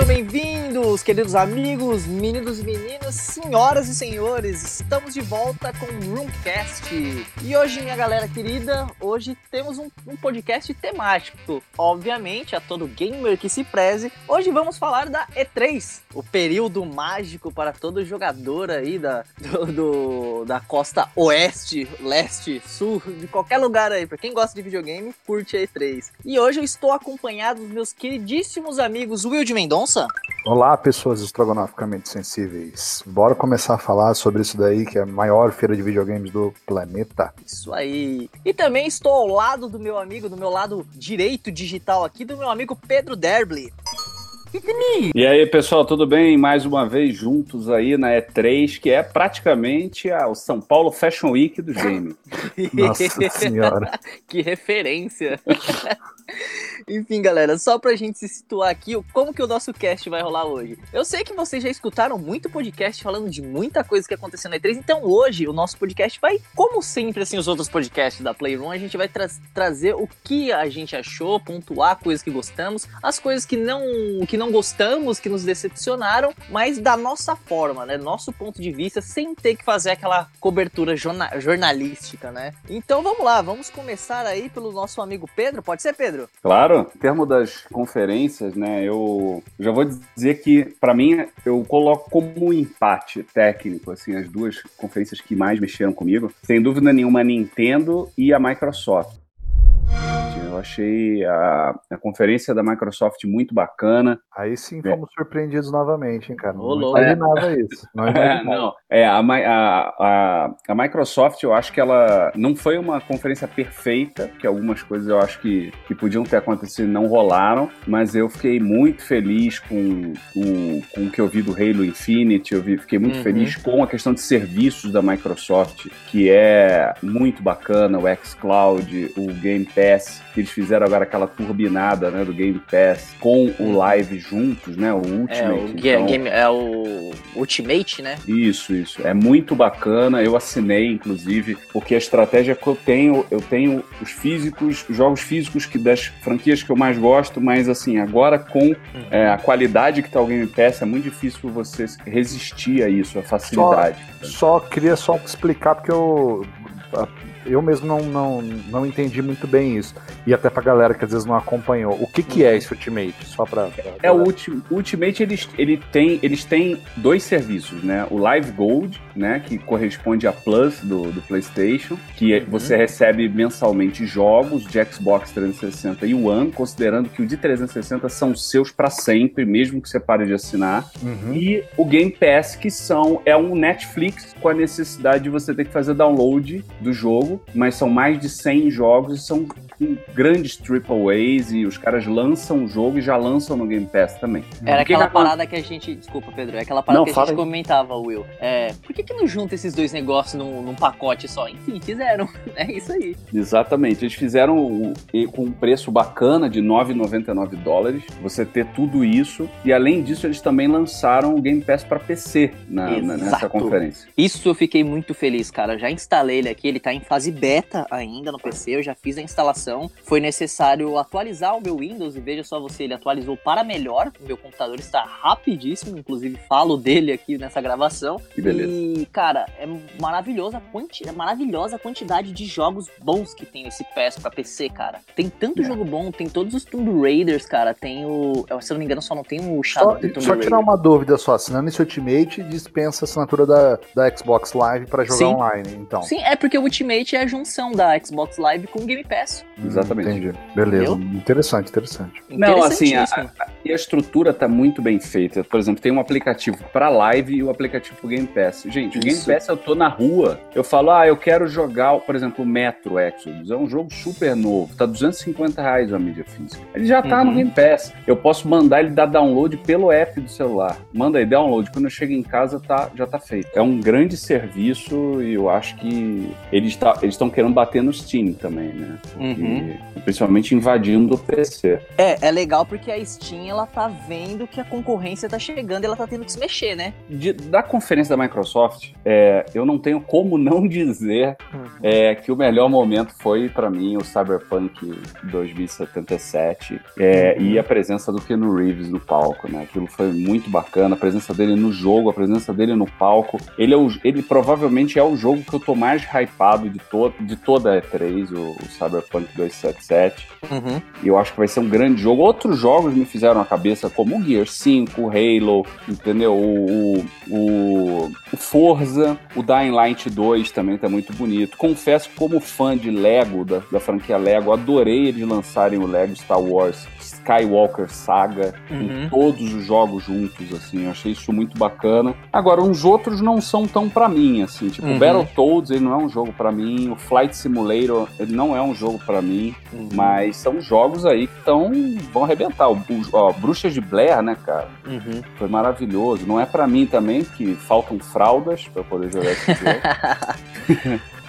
Sejam bem-vindos, queridos amigos, meninos e meninas, senhoras e senhores. Estamos de volta com o Roomcast. E hoje, minha galera querida, hoje temos um, um, podcast temático. Obviamente, a todo gamer que se preze, hoje vamos falar da E3, o período mágico para todo jogador aí da, do, do, da costa oeste, leste, sul, de qualquer lugar aí. Para quem gosta de videogame, curte a E3. E hoje eu estou acompanhado dos meus queridíssimos amigos Will de Mendonça. Olá, pessoas estrogonoficamente sensíveis. Bora começar a falar sobre isso daí, que é a maior feira de videogames do planeta. Isso aí. E também estou ao lado do meu amigo, do meu lado direito digital aqui, do meu amigo Pedro Derbley. E aí, pessoal, tudo bem? Mais uma vez juntos aí na E3, que é praticamente a, o São Paulo Fashion Week dos games. Nossa senhora. que referência. Enfim, galera, só pra gente se situar aqui, como que o nosso cast vai rolar hoje? Eu sei que vocês já escutaram muito podcast falando de muita coisa que aconteceu na E3, então hoje o nosso podcast vai, como sempre, assim, os outros podcasts da Playroom, a gente vai tra trazer o que a gente achou, pontuar coisas que gostamos, as coisas que não, que não gostamos, que nos decepcionaram, mas da nossa forma, né? Nosso ponto de vista, sem ter que fazer aquela cobertura jorna jornalística, né? Então vamos lá, vamos começar aí pelo nosso amigo Pedro. Pode ser, Pedro? Claro. Em termos das conferências, né? Eu já vou dizer que, para mim, eu coloco como um empate técnico, assim, as duas conferências que mais mexeram comigo. Sem dúvida nenhuma, a Nintendo e a Microsoft. Eu achei a, a, conferência da Microsoft muito bacana. Aí sim fomos é. surpreendidos novamente, hein, cara? Não Olô, imaginava é. isso. Não, imaginava. É, não. é a, a, a, Microsoft, eu acho que ela não foi uma conferência perfeita, que algumas coisas eu acho que, que podiam ter acontecido não rolaram, mas eu fiquei muito feliz com, com, com o que eu vi do Halo Infinite, eu vi, fiquei muito uhum. feliz com a questão de serviços da Microsoft, que é muito bacana, o xCloud, o Game Pass, que eles fizeram agora aquela turbinada né, do Game Pass com o uhum. Live juntos, né? O Ultimate. É o, então... game, é o Ultimate, né? Isso, isso. É muito bacana. Eu assinei, inclusive, porque a estratégia que eu tenho, eu tenho os físicos, os jogos físicos que das franquias que eu mais gosto, mas assim, agora com uhum. é, a qualidade que tá o Game Pass, é muito difícil você resistir a isso, a facilidade. Só, só queria só explicar, porque eu eu mesmo não, não, não entendi muito bem isso. E até pra galera que às vezes não acompanhou. O que, que é esse Ultimate? Só pra. pra é, o Ulti Ultimate eles, ele tem, eles têm dois serviços, né? O Live Gold, né? Que corresponde a Plus do, do PlayStation, que é, uhum. você recebe mensalmente jogos de Xbox 360 e One, considerando que o de 360 são seus para sempre, mesmo que você pare de assinar. Uhum. E o Game Pass, que são é um Netflix com a necessidade de você ter que fazer download do jogo jogo, mas são mais de 100 jogos e são grandes triple A's e os caras lançam o jogo e já lançam no Game Pass também. Era aquela que parada que a gente. Desculpa, Pedro. É aquela parada não, que a gente aí. comentava, Will. É, por que, que não junta esses dois negócios num, num pacote só? Enfim, fizeram. É isso aí. Exatamente. Eles fizeram com um preço bacana de 9,99 dólares. Você ter tudo isso. E além disso, eles também lançaram o Game Pass para PC na, na, nessa conferência. Isso eu fiquei muito feliz, cara. Já instalei ele aqui. Ele tá em fase beta ainda no PC. Eu já fiz a instalação foi necessário atualizar o meu Windows e veja só você, ele atualizou para melhor. O meu computador está rapidíssimo, inclusive falo dele aqui nessa gravação. Que beleza. E, cara, é maravilhosa, quanti é maravilhosa a quantidade de jogos bons que tem esse PS para PC, cara. Tem tanto é. jogo bom, tem todos os Tomb Raiders, cara. Tem o. Se eu não me engano, só não tem o Shadow só, Tomb Só tirar uma dúvida só, assinando esse Ultimate dispensa a assinatura da, da Xbox Live para jogar Sim. online, então. Sim, é porque o Ultimate é a junção da Xbox Live com o Game Pass. Exatamente. Entendi. Beleza. Entendeu? Interessante, interessante. Não, assim, a, a, a estrutura tá muito bem feita. Por exemplo, tem um aplicativo para live e o um aplicativo pro Game Pass. Gente, o Game Pass eu tô na rua, eu falo, ah, eu quero jogar, por exemplo, o Metro Exodus. É um jogo super novo, tá 250 reais a mídia física. Ele já tá uhum. no Game Pass. Eu posso mandar ele dar download pelo app do celular. Manda aí download. Quando eu chego em casa, tá, já tá feito. É um grande serviço e eu acho que eles tá, estão querendo bater no Steam também, né? Porque... Uhum. Uhum. E, principalmente invadindo o PC. É, é legal porque a Steam ela tá vendo que a concorrência tá chegando e ela tá tendo que se mexer, né? De, da conferência da Microsoft, é, eu não tenho como não dizer uhum. é, que o melhor momento foi para mim o Cyberpunk 2077 é, uhum. e a presença do Keanu Reeves no palco, né? Aquilo foi muito bacana, a presença dele no jogo, a presença dele no palco. Ele, é o, ele provavelmente é o jogo que eu tô mais hypado de, to, de toda a E3, o, o Cyberpunk 277. Uhum. E eu acho que vai ser um grande jogo. Outros jogos me fizeram a cabeça, como o Gear 5, o Halo, entendeu? O, o, o Forza, o Dying Light 2 também tá muito bonito. Confesso, como fã de Lego, da, da franquia Lego, adorei eles lançarem o Lego Star Wars Skywalker Saga, uhum. com todos os jogos juntos, assim, eu achei isso muito bacana. Agora, uns outros não são tão para mim, assim, tipo, uhum. Battletoads, ele não é um jogo para mim, o Flight Simulator, ele não é um jogo para mim, uhum. mas são jogos aí que tão, vão arrebentar. O, o ó, Bruxas de Blair, né, cara? Uhum. Foi maravilhoso. Não é para mim também, que faltam fraldas para poder jogar esse jogo.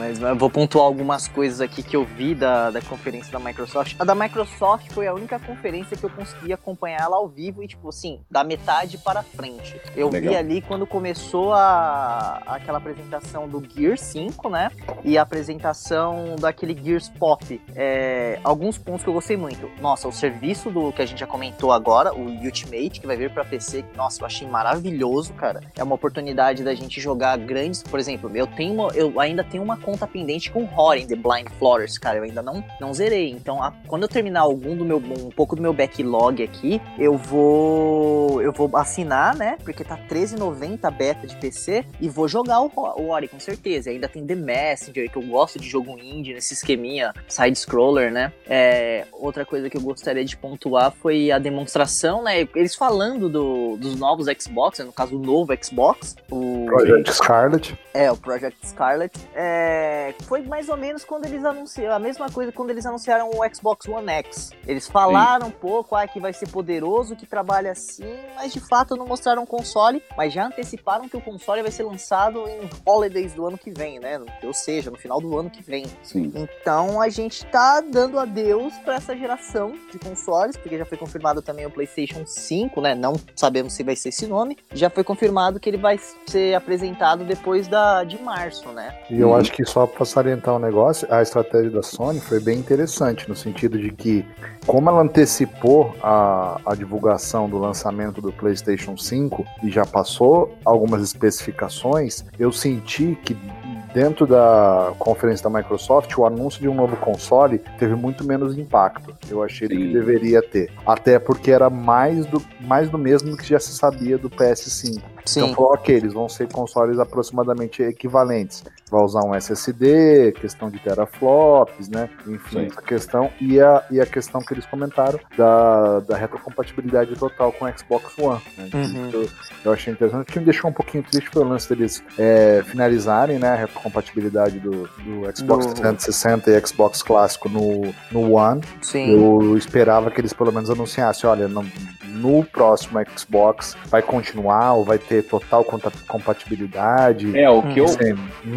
mas vou pontuar algumas coisas aqui que eu vi da, da conferência da Microsoft. A da Microsoft foi a única conferência que eu consegui acompanhar ela ao vivo e, tipo assim, da metade para frente. Eu Legal. vi ali quando começou a, aquela apresentação do Gear 5, né? E a apresentação daquele Gears Pop. É, alguns pontos que eu gostei muito. Nossa, o serviço do que a gente já comentou agora, o Ultimate, que vai vir para PC, nossa, eu achei maravilhoso, cara. É uma oportunidade da gente jogar grandes, por exemplo, eu tenho uma, eu ainda tenho uma conta pendente com Horror The Blind Floors, cara. Eu ainda não, não zerei. Então, a, quando eu terminar algum do meu um pouco do meu backlog aqui, eu vou eu vou assinar, né? Porque tá 13,90 beta de PC e vou jogar o, o Ori com certeza. E ainda tem The Messenger, que eu gosto de jogo indie nesse esqueminha side scroller, né? É, outra coisa que eu gostaria de pontuar foi a demonstração, né? Eles falando do, dos novos Xbox, né? no caso o novo Xbox, o Project Scarlet. É, o Project Scarlet. É, foi mais ou menos quando eles anunciaram, a mesma coisa quando eles anunciaram o Xbox One X. Eles falaram Sim. um pouco, ah, que vai ser poderoso, que trabalha assim, mas de fato não mostraram o console, mas já anteciparam que o console vai ser lançado em holidays do ano que vem, né? Ou seja, no final do ano que vem. Sim. Então a gente tá dando adeus para essa geração de consoles, porque já foi confirmado também o PlayStation 5, né? Não sabemos se vai ser esse nome. Já foi confirmado que ele vai ser apresentado depois da, de março, né? E eu acho que só para salientar um negócio, a estratégia da Sony foi bem interessante, no sentido de que, como ela antecipou a, a divulgação do lançamento do PlayStation 5 e já passou algumas especificações, eu senti que dentro da conferência da Microsoft, o anúncio de um novo console teve muito menos impacto. Eu achei Sim. que deveria ter. Até porque era mais do, mais do mesmo que já se sabia do PS5. Sim. Então falou, ok, eles vão ser consoles aproximadamente equivalentes. Vai usar um SSD, questão de teraflops, né? Enfim, Sim. essa questão. E a, e a questão que eles comentaram da, da retrocompatibilidade total com o Xbox One. Né? Uhum. Eu, eu, achei interessante. O que me deixou um pouquinho triste foi o lance deles é, finalizarem né, a retrocompatibilidade do, do Xbox do... 360 e Xbox clássico no, no One. Sim. Eu esperava que eles pelo menos anunciassem, olha, não, no próximo Xbox vai continuar ou vai ter total compatibilidade. É, o que eu.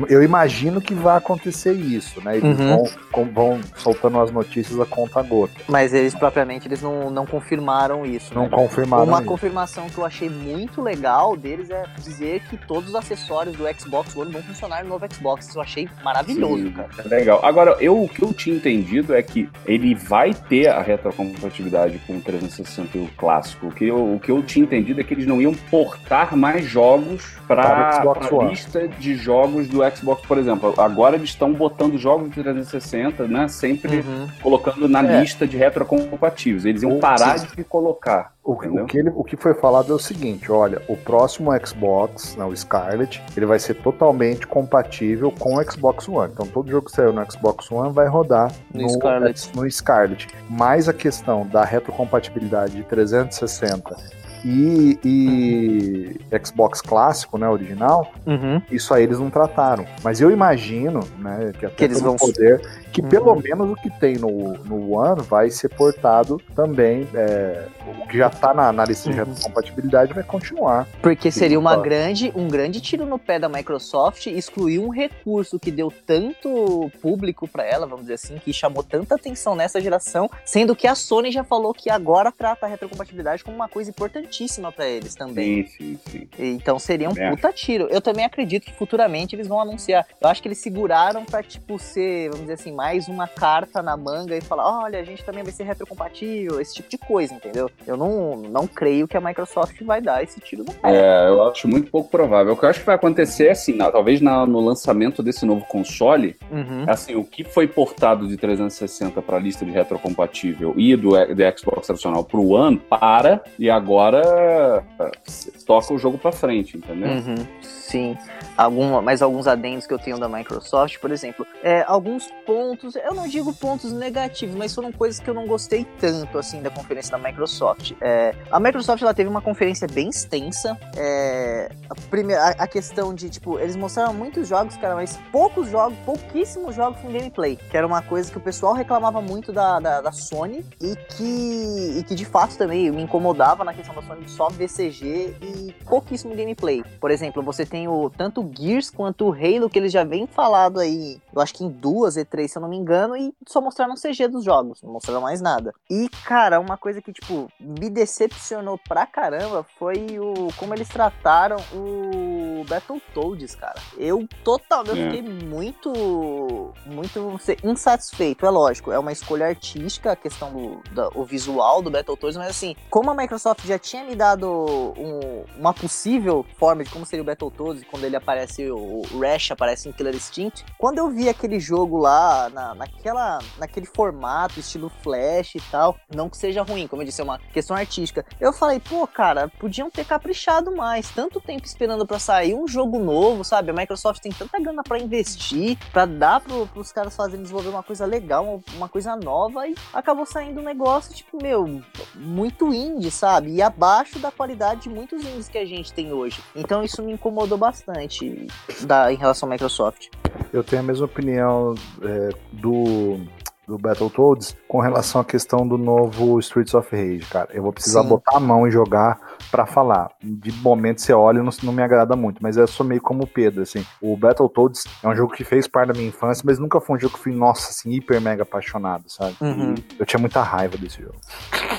eu imagino que vai acontecer isso, né? Eles uhum. vão, vão soltando as notícias a conta gota. Mas eles propriamente eles não, não confirmaram isso. Não né? confirmaram. Uma isso. confirmação que eu achei muito legal deles é dizer que todos os acessórios do Xbox One vão funcionar no novo Xbox. Isso eu achei maravilhoso, Sim, cara. Legal. Agora, eu, o que eu tinha entendido é que ele vai ter a retrocompatibilidade com o 360 e o clássico. O que, eu, o que eu tinha entendido é que eles não iam portar mais jogos para a lista de jogos do Xbox, por exemplo. Agora eles estão botando jogos de 360, né? Sempre uhum. colocando na é. lista de retrocompatíveis. Eles iam parar de colocar. O, o, que ele, o que foi falado é o seguinte: olha, o próximo Xbox, não, o Scarlet, ele vai ser totalmente compatível com o Xbox One. Então todo jogo que saiu no Xbox One vai rodar no, no, Scarlet. no Scarlet. Mas a questão da retrocompatibilidade de 360 e, e Xbox clássico, né, original, Uhum. isso aí eles não trataram. Mas eu imagino, né, que até Que eles vão- poder, que Uhum. pelo menos o que tem no, no One vai ser portado também, é, o que já tá na, na lista de Uhum. retrocompatibilidade vai continuar. Porque seria uma grande, um grande tiro no pé da Microsoft excluir um recurso que deu tanto público pra ela, vamos dizer assim, que chamou tanta atenção nessa geração, sendo que a Sony já falou que agora trata a retrocompatibilidade como uma coisa importantíssima pra eles também. Sim, sim, sim. Então seria um puta tiro. Eu também acredito que futuramente eles vão anunciar. Eu acho que eles seguraram pra, tipo, ser, vamos dizer assim, mais uma carta na manga e falar: olha, a gente também vai ser retrocompatível, esse tipo de coisa, entendeu? Eu não, não creio que a Microsoft vai dar esse tiro no pé. É, eu acho muito pouco provável. O que eu acho que vai acontecer é assim, na- talvez na- no lançamento desse novo console, Uhum. assim, o que foi portado de 360 para a lista de retrocompatível e do, do Xbox tradicional pro One para e agora é, toca o jogo para frente, entendeu? Uhum, sim. Alguma, mais alguns adendos que eu tenho da Microsoft, por exemplo, é, alguns pontos, eu não digo pontos negativos, mas foram coisas que eu não gostei tanto assim da conferência da Microsoft. É, a Microsoft ela teve uma conferência bem extensa. é, a, primeira, a questão de tipo, eles mostraram muitos jogos, cara, mas poucos jogos, pouquíssimos jogos com gameplay, que era uma coisa que o pessoal reclamava muito da, da, da Sony e que, e que de fato também me incomodava na questão da Sony de só VCG e pouquíssimo gameplay. Por exemplo, você tem o tanto o Gears quanto o Halo que eles já vem falado aí, eu acho que em duas E3, se eu não me engano, e só mostraram CG dos jogos, não mostraram mais nada. E, cara, uma coisa que, tipo, me decepcionou pra caramba foi o como eles trataram o Battletoads, cara. Eu total, eu É. fiquei muito, muito insatisfeito. É lógico, é uma escolha artística, a questão do da- o visual do Battletoads, mas assim, como a Microsoft já tinha me dado um- uma possível forma de como seria o Battletoads, quando ele aparece, o, Rash aparece em Killer Instinct, quando eu vi aquele jogo lá, na, naquela, naquele formato, estilo Flash e tal, não que seja ruim, como eu disse, é uma questão artística, eu falei, pô, cara, podiam ter caprichado mais, tanto tempo esperando pra sair um jogo novo, sabe? A Microsoft tem tanta grana pra investir, pra dar pro, pros caras fazerem desenvolver uma coisa legal, uma coisa nova, e acabou saindo um negócio, tipo, meu, muito indie, sabe? E abaixo da qualidade de muitos indies que a gente tem hoje. Então isso me incomodou bastante da, em relação à Microsoft. Eu tenho a mesma opinião é, do, do Battletoads com relação à questão do novo Streets of Rage, cara. Eu vou precisar Sim. botar a mão e jogar pra falar. De momento você olha e não, não me agrada muito, mas eu sou meio como o Pedro, assim. O Battletoads é um jogo que fez parte da minha infância, mas nunca foi um jogo que eu fui, nossa, assim, hiper mega apaixonado, sabe? Uhum. Eu tinha muita raiva desse jogo.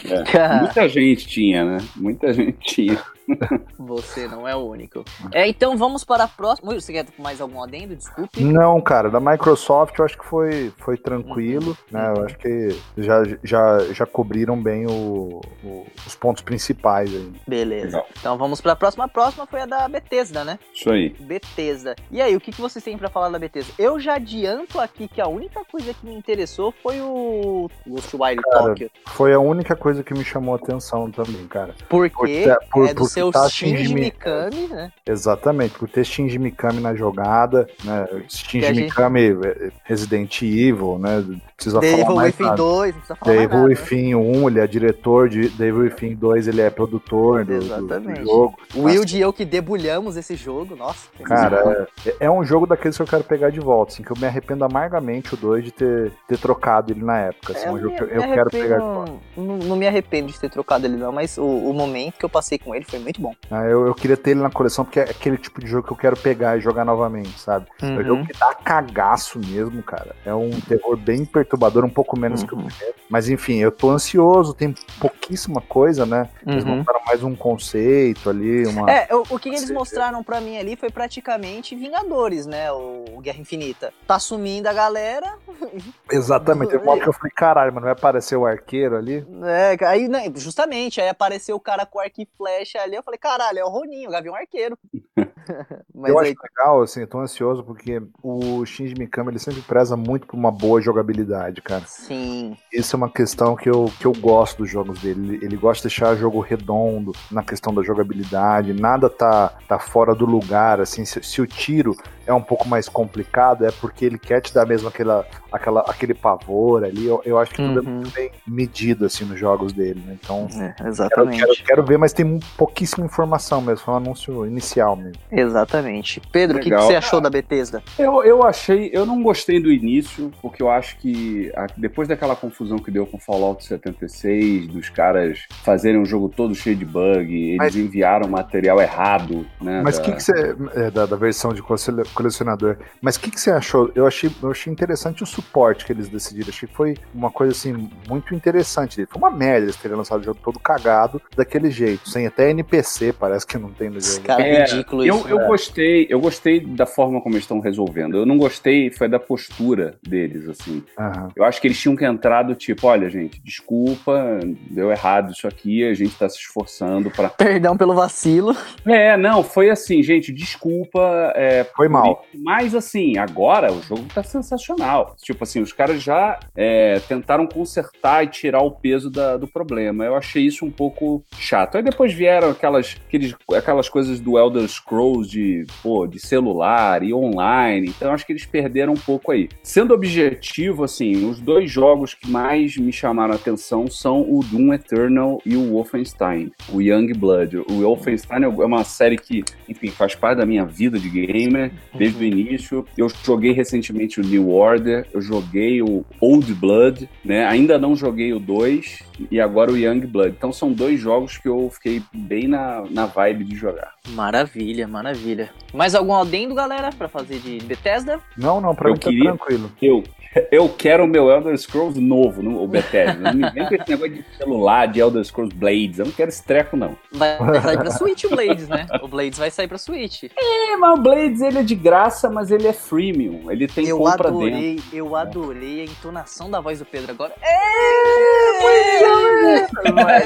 É. Muita gente tinha, né? Muita gente tinha. Você não é o único. É, então vamos para a próxima. Ui, Você quer mais algum adendo? Desculpe. Não, cara, da Microsoft eu acho que foi, foi tranquilo, né? Eu acho que já, já, já cobriram bem o- o- os pontos principais aí. Beleza. Legal. Então vamos para a próxima. A próxima foi a da Bethesda, né? Isso aí. Bethesda. E aí, o que, que vocês têm pra falar da Bethesda? Eu já adianto aqui que a única coisa que me interessou foi o Ghostwire Tokyo. Foi a única coisa que me chamou a atenção também, cara. Porque por ter- por- é do por seu tá Shinji Shinji Mi- Mikami, né? Exatamente, por ter Shinji Mikami na jogada, né? Shinji gente- Mikami, é, Resident Evil, né? Precisa The falar Evil mais Within nada. 2, não precisa falar The mais Evil nada. né? Within 1, ele é diretor de The Evil Within 2, ele é produtor do, do- do Exatamente. jogo. O Wild e eu que debulhamos esse jogo, nossa. Cara, é, é um jogo daqueles que eu quero pegar de volta, assim, que eu me arrependo amargamente o 2 de ter, ter trocado ele na época. Assim, é um jogo que eu, eu quero pegar de volta. Não, não me arrependo de ter trocado ele não, mas o, o momento que eu passei com ele foi muito bom. Ah, eu, eu queria ter ele na coleção, porque é aquele tipo de jogo que eu quero pegar e jogar novamente, sabe? É um Uhum. jogo que dá cagaço mesmo, cara. É um terror bem perturbador, um pouco menos que o Uhum. Mas enfim, eu tô ansioso, tem pouquíssima coisa, né? Eles Uhum. montaram mais um conceito ali, uma. É, o, o que eles Certeza. mostraram pra mim ali foi praticamente Vingadores, né? O Guerra Infinita. Tá sumindo a galera, Exatamente. Teve uma que eu falei, caralho, mano, vai aparecer o arqueiro ali. né? Aí, né, justamente, aí apareceu o cara com arco e flecha ali. Eu falei, caralho, é o Roninho, o Gavião Arqueiro. Eu aí, acho legal, assim, eu tô ansioso porque o Shinji Mikami ele sempre preza muito por uma boa jogabilidade, cara. sim. Isso é uma questão que eu, que eu gosto dos jogos dele. Ele, ele gosta de deixar o jogo redondo na questão da jogabilidade, nada tá, tá fora do lugar, assim, se, se o tiro é um pouco mais complicado, é porque ele quer te dar mesmo aquela, aquela, aquele pavor ali. Eu, eu acho que tudo é Uhum. muito bem medido assim nos jogos dele, né? Então. É, Quero, exatamente. quero, quero ver, mas tem pouquíssima informação mesmo, foi um anúncio inicial mesmo. Exatamente. Pedro, o que, que você achou da Bethesda? Eu, eu achei, eu não gostei do início, porque eu acho que a- depois daquela confusão que deu com Fallout 76, dos caras fazerem um jogo todo cheio de bug, eles Mas- enviaram material errado, né? Mas o da- que, que você. é, da, da versão de cole- colecionador. Mas o que, que você achou? Eu achei, eu achei interessante o suporte que eles decidiram. Achei que foi uma coisa assim muito interessante. Foi uma merda eles terem lançado o jogo todo cagado daquele jeito. Sem até NPC, parece que não tem no jogo. Cara, É, ridículo eu, isso. eu né? gostei, eu gostei da forma como eles estão resolvendo. Eu não gostei foi da postura deles, assim. Aham. Eu acho que eles tinham que entrar do tipo, olha, gente, desculpa, deu errado isso aqui, a gente tá se esforçando pra. Perdão pelo vacilo. É, não, foi assim, gente, desculpa. é, Foi mal. Mas assim, agora o jogo tá sensacional. Tipo assim, os caras já é, tentaram consertar e tirar o peso da- do problema. Eu achei isso um pouco chato. Aí depois vieram aquelas, aqueles, aquelas coisas do Elder Scrolls de, pô, de celular e online. Então acho que eles perderam um pouco aí. Sendo objetivo, assim, os dois jogos que mais me chamaram a atenção são o Doom Eternal e o Wolfenstein, o Young Blood. O Wolfenstein é uma série que, enfim, faz parte da minha vida de gamer desde o início. Eu joguei recentemente o New Order, eu joguei o Old Blood, né? Ainda não joguei o 2 e agora o Young Blood. Então são dois jogos que eu fiquei bem na, na vibe de jogar. Maravilha, maravilha. Mais algum adendo, galera, pra fazer de Bethesda? Não, não, pra Eu mim tá queria- tranquilo. Eu, eu quero o meu Elder Scrolls novo, no, o Bethesda. Não me vem com esse negócio de celular, de Elder Scrolls Blades. Eu não quero esse treco, não. Vai sair pra Switch o Blades, né? O Blades vai sair pra Switch. É, mas o Blades ele é de graça, mas ele é freemium. Ele tem eu compra dentro. adorei, eu adorei a entonação da voz do Pedro agora. É,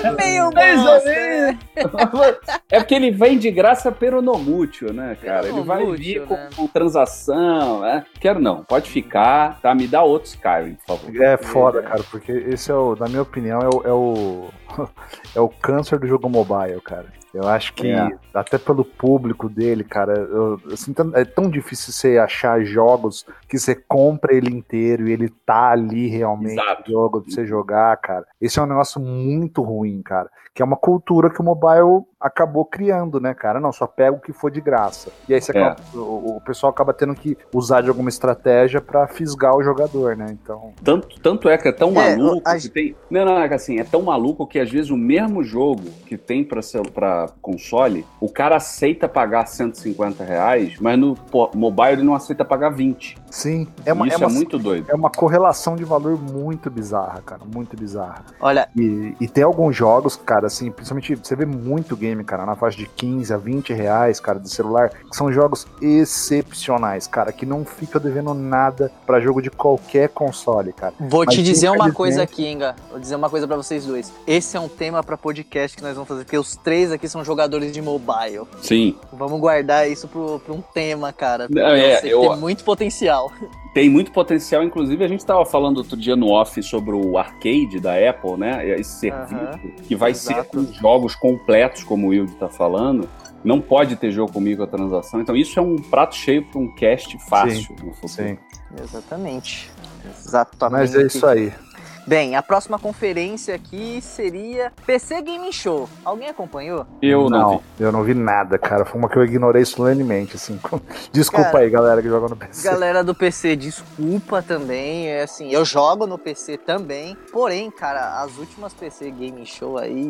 é meio Mais ou bosta, menos. É porque ele vem de graça pelo Nomútil, né, cara? Ele vai vir com, né? com transação, né? Quero não, pode ficar, tá? Me dá outro Skyrim, por favor. É foda, cara, porque esse é o, na minha opinião, é o, é o, é o câncer do jogo mobile, cara. Eu acho que, É. até pelo público dele, cara, eu, assim, é tão difícil você achar jogos que você compra ele inteiro e ele tá ali realmente Exato. no jogo pra você jogar, cara. Esse é um negócio muito ruim, cara. Que é uma cultura que o mobile acabou criando, né, cara? Não, só pega o que for de graça. E aí você É. acaba- o, o pessoal acaba tendo que usar de alguma estratégia pra fisgar o jogador, né? Então. Tanto, tanto é que é tão É, maluco a- que tem. Não, não, é que assim, é tão maluco que às vezes o mesmo jogo que tem pra, cel- console, o cara aceita pagar 150 reais, mas no mobile ele não aceita pagar 20. Sim, é uma, é Isso é, uma, muito doido. é uma correlação de valor muito bizarra, cara. Muito bizarra. Olha, E, e tem alguns jogos, cara, assim, principalmente você vê muito game, cara, na faixa de 15 a 20 reais, cara, do celular, que são jogos excepcionais, cara, que não fica devendo nada pra jogo de qualquer console, cara. vou Mas te dizer uma coisa aqui, Inga. Vou dizer uma coisa pra vocês dois. Esse é um tema pra podcast que nós vamos fazer, porque os três aqui são jogadores de mobile. Sim. Vamos guardar isso pro, pra um tema, cara. Não, é, eu que tem muito potencial. Tem muito potencial, inclusive a gente estava falando outro dia no off sobre o arcade da Apple, né? Esse serviço que vai exato. ser com jogos completos, como o Wilde está falando. Não pode ter jogo com microtransação. Então isso é um prato cheio para um cast fácil no futuro. Sim. Exatamente. Exatamente. Mas é isso aí. Bem, a próxima conferência aqui seria PC Gaming Show. Alguém acompanhou? Eu não, vi. eu não vi nada, cara. Foi uma que eu ignorei solenemente, assim. Desculpa Cara, aí, galera que joga no PC. Galera do PC, desculpa também. É assim, eu jogo no PC também. Porém, cara, as últimas PC Gaming Show aí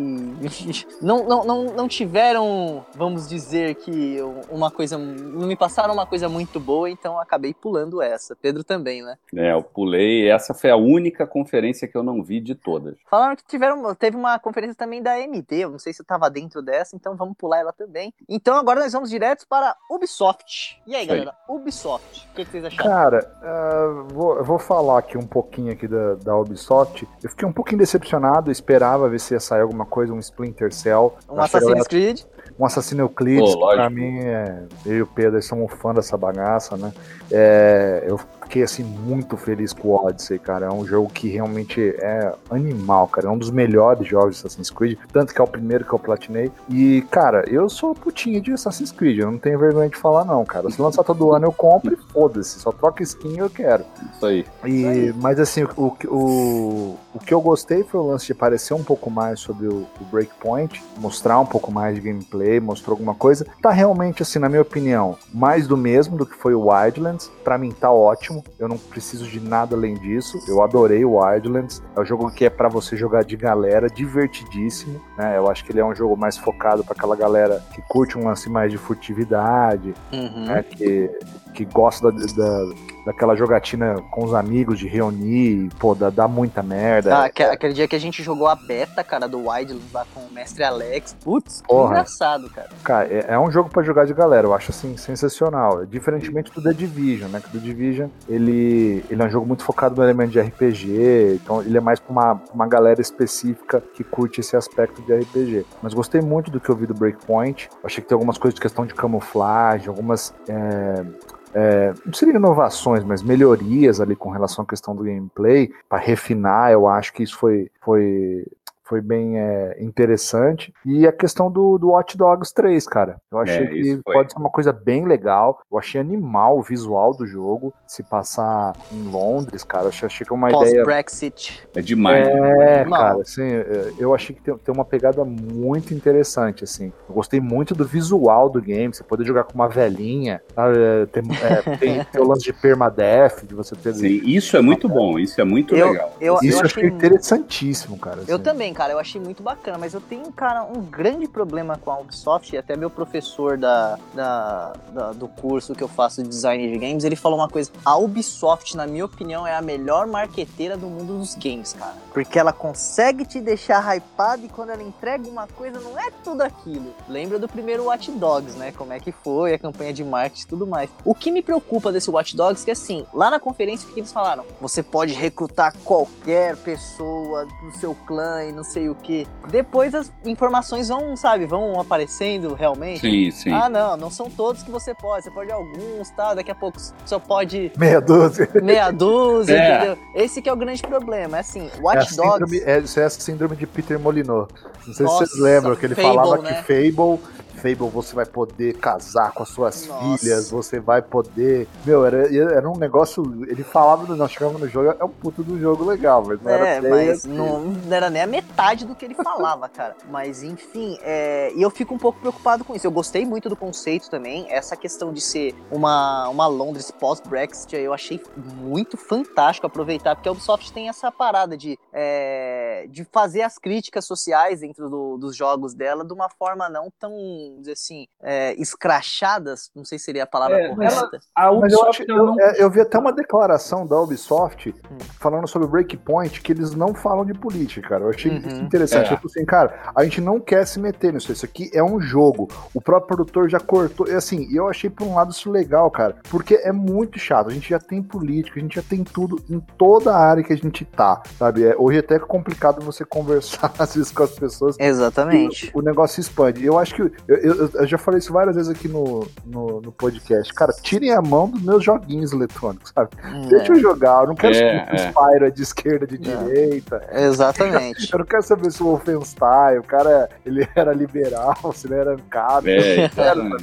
não, não, não, não tiveram, vamos dizer que uma coisa. Não me passaram uma coisa muito boa, então acabei pulando essa. Pedro também, né? É, eu pulei. Essa foi a única conferência que eu não vi de todas. Falaram que tiveram, teve uma conferência também da AMD, eu não sei se eu tava dentro dessa, então vamos pular ela também. Então agora nós vamos direto para Ubisoft. E aí, galera, Ubisoft, o que, que vocês acharam? Cara, ah, vou, eu vou falar aqui um pouquinho aqui da, da Ubisoft. Eu fiquei um pouquinho decepcionado, esperava ver se ia sair alguma coisa, um Splinter Cell. Um Assassin's galera- Creed? Um Assassin's Creed, Pô, pra mim, é, eu e o Pedro somos fã dessa bagaça, né? É, eu fiquei assim muito feliz com o Odyssey, cara. É um jogo que realmente é animal, cara. É um dos melhores jogos de Assassin's Creed, tanto que é o primeiro que eu platinei. E, cara, eu sou putinha de Assassin's Creed, eu não tenho vergonha de falar não, cara. Se lançar todo ano eu compro e foda-se, só troca skin e eu quero. Isso aí. E, mas assim, o, o, o que eu gostei foi o lance de aparecer um pouco mais sobre o, o Breakpoint, mostrar um pouco mais de gameplay, mostrou alguma coisa. Tá realmente, assim, na minha opinião, mais do mesmo do que foi o Wildlands. Pra mim tá ótimo, eu não preciso de nada além disso. Eu adorei o Wildlands. É um jogo que é para você jogar de galera, divertidíssimo, né? Eu acho que ele é um jogo mais focado para aquela galera que curte um lance mais de furtividade, uhum. né? Que, que gosta da, da daquela jogatina com os amigos, de reunir, pô, dá, dá muita merda. Ah, aquele dia que a gente jogou a beta, cara, do Wildlands lá com o mestre Alex. Putz, que engraçado, cara. Cara, é, é, um jogo para jogar de galera, eu acho assim, sensacional. Diferentemente do The Division, né? Que o The Division, ele, ele é um jogo muito focado no elemento de RPG, então ele é mais pra uma, uma galera específica que curte esse aspecto de RPG. Mas gostei muito do que eu vi do Breakpoint. Achei que tem algumas coisas de questão de camuflagem, algumas. É, é, não seria inovações, mas melhorias ali com relação à questão do gameplay, para refinar, eu acho que isso foi, foi foi bem é, interessante. E a questão do, do Watch Dogs 3, cara. Eu achei é, que pode ser uma coisa bem legal. Eu achei animal o visual do jogo. Se passar em Londres, cara, eu achei que é uma Post ideia. Brexit. É demais. É, né? cara, assim, é, eu achei que tem, tem, uma pegada muito interessante, assim. Eu gostei muito do visual do game. Você poder jogar com uma velhinha, sabe? É, tem, é, tem, tem, o lance de permadeath, de você ter. Sim, isso é muito bom, isso é muito eu, legal. Eu, isso eu achei interessantíssimo, cara. Assim. Eu também, cara, eu achei muito bacana, mas eu tenho, cara, um grande problema com a Ubisoft, e até meu professor da, da, da, do curso que eu faço de design de games, ele falou uma coisa, a Ubisoft, na minha opinião, é a melhor marqueteira do mundo dos games, cara. Porque ela consegue te deixar hypado e quando ela entrega uma coisa, não é tudo aquilo. Lembra do primeiro Watch Dogs, né? Como é que foi, a campanha de marketing e tudo mais. O que me preocupa desse Watch Dogs é que, assim, lá na conferência, o que eles falaram? Você pode recrutar qualquer pessoa do seu clã e não sei o que. Depois as informações vão, sabe, vão aparecendo realmente. Sim, sim. Ah, não, não são todos que você pode. Você pode alguns, tá? Daqui a pouco só pode. Meia dúzia. Meia dúzia, é. entendeu? Esse que é o grande problema. É assim, Watch é Dogs. Síndrome, é, isso é a síndrome de Peter Molinot. Não sei Nossa, se vocês lembram que ele Fable, falava né? que Fable Fable você vai poder casar com as suas Nossa. filhas, você vai poder. Meu, era, era um negócio. Ele falava, nós chegamos no jogo, é um puto do jogo legal, mas não é, era mas assim. não, não, era nem a metade do que ele falava, cara. Mas enfim, é, e eu fico um pouco preocupado com isso. Eu gostei muito do conceito também. Essa questão de ser uma, uma Londres pós-Brexit, eu achei muito fantástico aproveitar, porque a Ubisoft tem essa parada de, é, de fazer as críticas sociais dentro do, dos jogos dela de uma forma não tão vamos dizer assim, é, escrachadas, não sei se seria a palavra é, correta. a Ubisoft, eu, eu, não... É, eu, vi até uma declaração da Ubisoft hum. falando sobre o Breakpoint, que eles não falam de política, cara. Eu achei uhum. interessante. É. Eu falei assim, cara, a gente não quer se meter nisso. Isso aqui é um jogo. O próprio produtor já cortou. E assim, eu achei por um lado isso legal, cara, porque é muito chato. A gente já tem política, a gente já tem tudo em toda a área que a gente tá, sabe? É, hoje até é complicado você conversar às vezes com as pessoas. Exatamente. O, o negócio expande. Eu acho que eu, eu, eu, já falei isso várias vezes aqui no, no, no, podcast. Cara, tirem a mão dos meus joguinhos eletrônicos, sabe? É. Deixa eu jogar, eu não quero é, saber se o é. Spyro é de esquerda, de direita. Exatamente. Eu não quero saber se o Wolfenstein, o cara ele era liberal, se ele era ancado. É, eu quero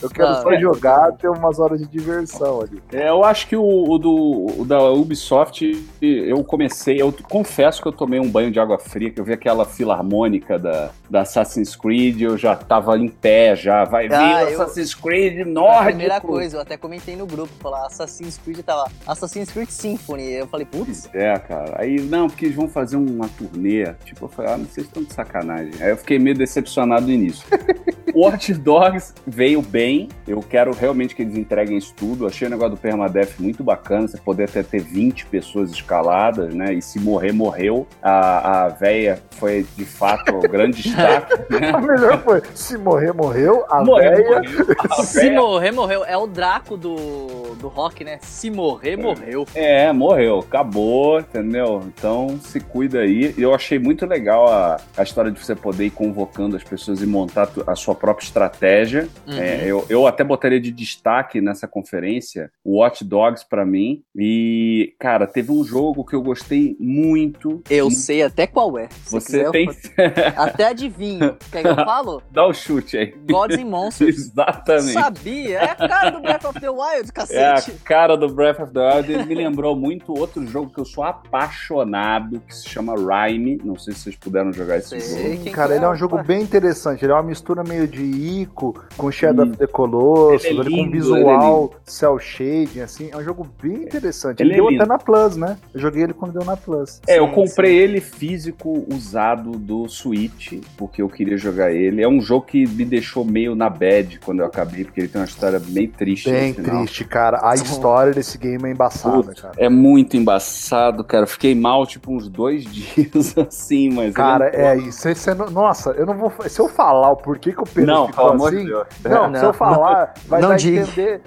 Eu quero ah, só jogar, ter umas horas de diversão ali. É, eu acho que o, o do, o da Ubisoft, eu comecei, eu confesso que eu tomei um banho de água fria, que eu vi aquela filarmônica da, da Assassin's Creed, eu já tava em pé já, vai ah, vir eu... Assassin's Creed nórdico. Primeira coisa, eu até comentei no grupo, falar Assassin's Creed, tava Assassin's Creed Symphony, eu falei, putz. É, cara, aí, não, porque eles vão fazer uma turnê, tipo, eu falei, ah, vocês estão de sacanagem. Aí eu fiquei meio decepcionado no início. Watch Dogs veio bem, eu quero realmente que eles entreguem isso tudo, achei o negócio do Permadeath muito bacana, você poder até ter 20 pessoas escaladas, né, e se morrer, morreu. A, a véia foi, de fato, o grande destaque. Né? A melhor foi, se morrer, morreu. A morrer, véia... morreu. A Se morrer, morreu. É o Draco do, do rock, né? Se morrer, morreu. É, morreu. Acabou, entendeu? Então se cuida aí. Eu achei muito legal a, a história de você poder ir convocando as pessoas e montar a sua própria estratégia. Uhum. É, eu, eu até botaria de destaque nessa conferência o Watch Dogs pra mim. E, cara, teve um jogo que eu gostei muito. Eu sei até qual é. Se Você quiser, eu tem. fa- Até adivinho. Quer que eu falo? Dá o chute aí. Gods and Monsters. Exatamente. Sabia? É a cara do Breath of the Wild, É a cacete. cara do Breath of the Wild. Ele me lembrou muito outro jogo que eu sou apaixonado, que se chama Rhyme. Não sei se vocês puderam jogar esse Sei. jogo. Quem Cara, ele é é? um jogo Ué. bem interessante. Ele é uma mistura meio de Ico com Shadow of the Colossus, Ele é ele com lindo, visual cel shading, assim. É um jogo bem interessante. Ele, Ele é deu lindo. até na Plus, né? Eu joguei ele quando deu na Plus. É, eu Sim, comprei ele físico usado do Switch, porque eu queria jogar ele. É um jogo que me deixou meio na bad quando eu acabei, porque ele tem uma história meio triste Bem no final. triste, cara. A história desse game é embaçada, Putz, cara. É muito embaçado, cara. Eu Fiquei mal, tipo, uns dois dias assim, mas. Cara, é isso. Cê- cê não- nossa, eu não vou. Se eu falar o porquê que o Pedro Não, ficou amor de assim. Deus. Não, Não, se eu falar, vai não dar entender.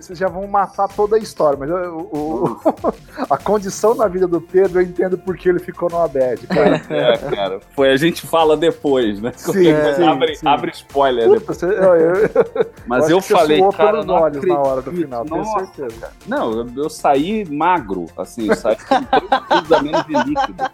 Vocês já vão matar toda a história, mas eu- o- o- a condição na vida do Pedro, eu entendo por que ele ficou numa bad. Cara. É, cara. Foi, a gente fala depois, né? Sim, sim, abre, sim. abre spoiler Puta, depois. você- eu, eu- Mas eu você falei, cara, não olhos na hora do acredito. final, tenho Nossa, certeza. Não, eu, eu saí magro, assim, eu saí com dois quilos a menos de líquido.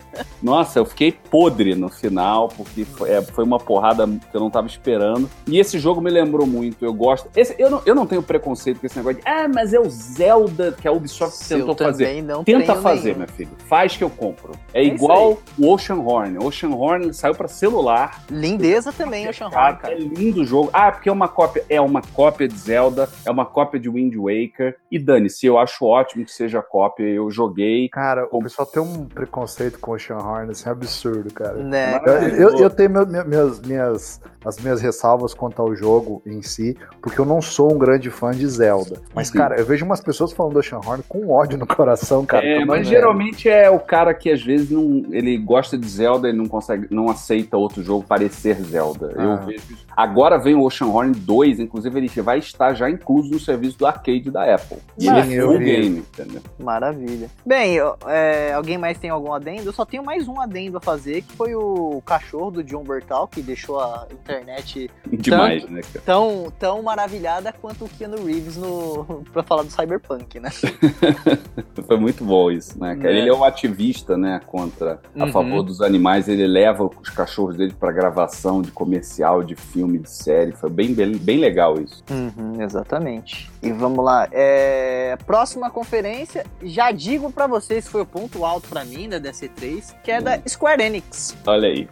Nossa, eu fiquei podre no final, porque foi, é, foi uma porrada que eu não tava esperando. E esse jogo me lembrou muito, eu gosto. Esse, eu, não, eu não tenho preconceito com esse negócio de, ah, mas é o Zelda que a Ubisoft Eu tentou fazer. Tenta fazer, nenhum. meu filho. Faz que eu compro. É, É igual o Ocean Horn. Ocean Horn saiu pra celular. Lindeza também, Ocean Cara, Horn, cara. É lindo o jogo. Ah, porque é uma cópia. É uma cópia de Zelda, é uma cópia de Wind Waker. E dane-se, eu acho ótimo que seja cópia. Eu joguei. Cara, o pessoal tem um preconceito com o Sean Horn, assim, absurdo, cara. Né? Eu, eu, eu tenho meu- meu- minhas, minhas, as minhas ressalvas quanto ao jogo em si, porque eu não sou um grande fã de Zelda. Mas, Uhum. cara, eu vejo umas pessoas falando do Ocean Horn com ódio no coração, cara. É, mas geralmente é o cara que às vezes não, ele gosta de Zelda e não consegue, não aceita outro jogo parecer Zelda. Ah. Eu vejo isso. Agora vem o Ocean Horn 2, inclusive ele vai estar já incluso no serviço do arcade da Apple. E ele é full game, entendeu? Maravilha. Bem, é, alguém mais tem algum adendo? Eu só tenho mais um adendo a fazer, que foi o cachorro do John Bertal, que deixou a internet Demais, né, cara? tão, tão maravilhada quanto o Keanu Reeves no, pra falar do Cyberpunk, né? Foi muito bom isso, né, cara? É. Ele é um ativista, né, contra, a Uhum. favor dos animais. Ele leva os cachorros dele pra gravação de comercial, de filme, de série. Foi bem, bem, bem legal isso. Uhum, exatamente. E vamos lá. É, próxima conferência, já digo pra vocês, foi o ponto alto pra mim da DC3, que é da Square Enix. Olha aí.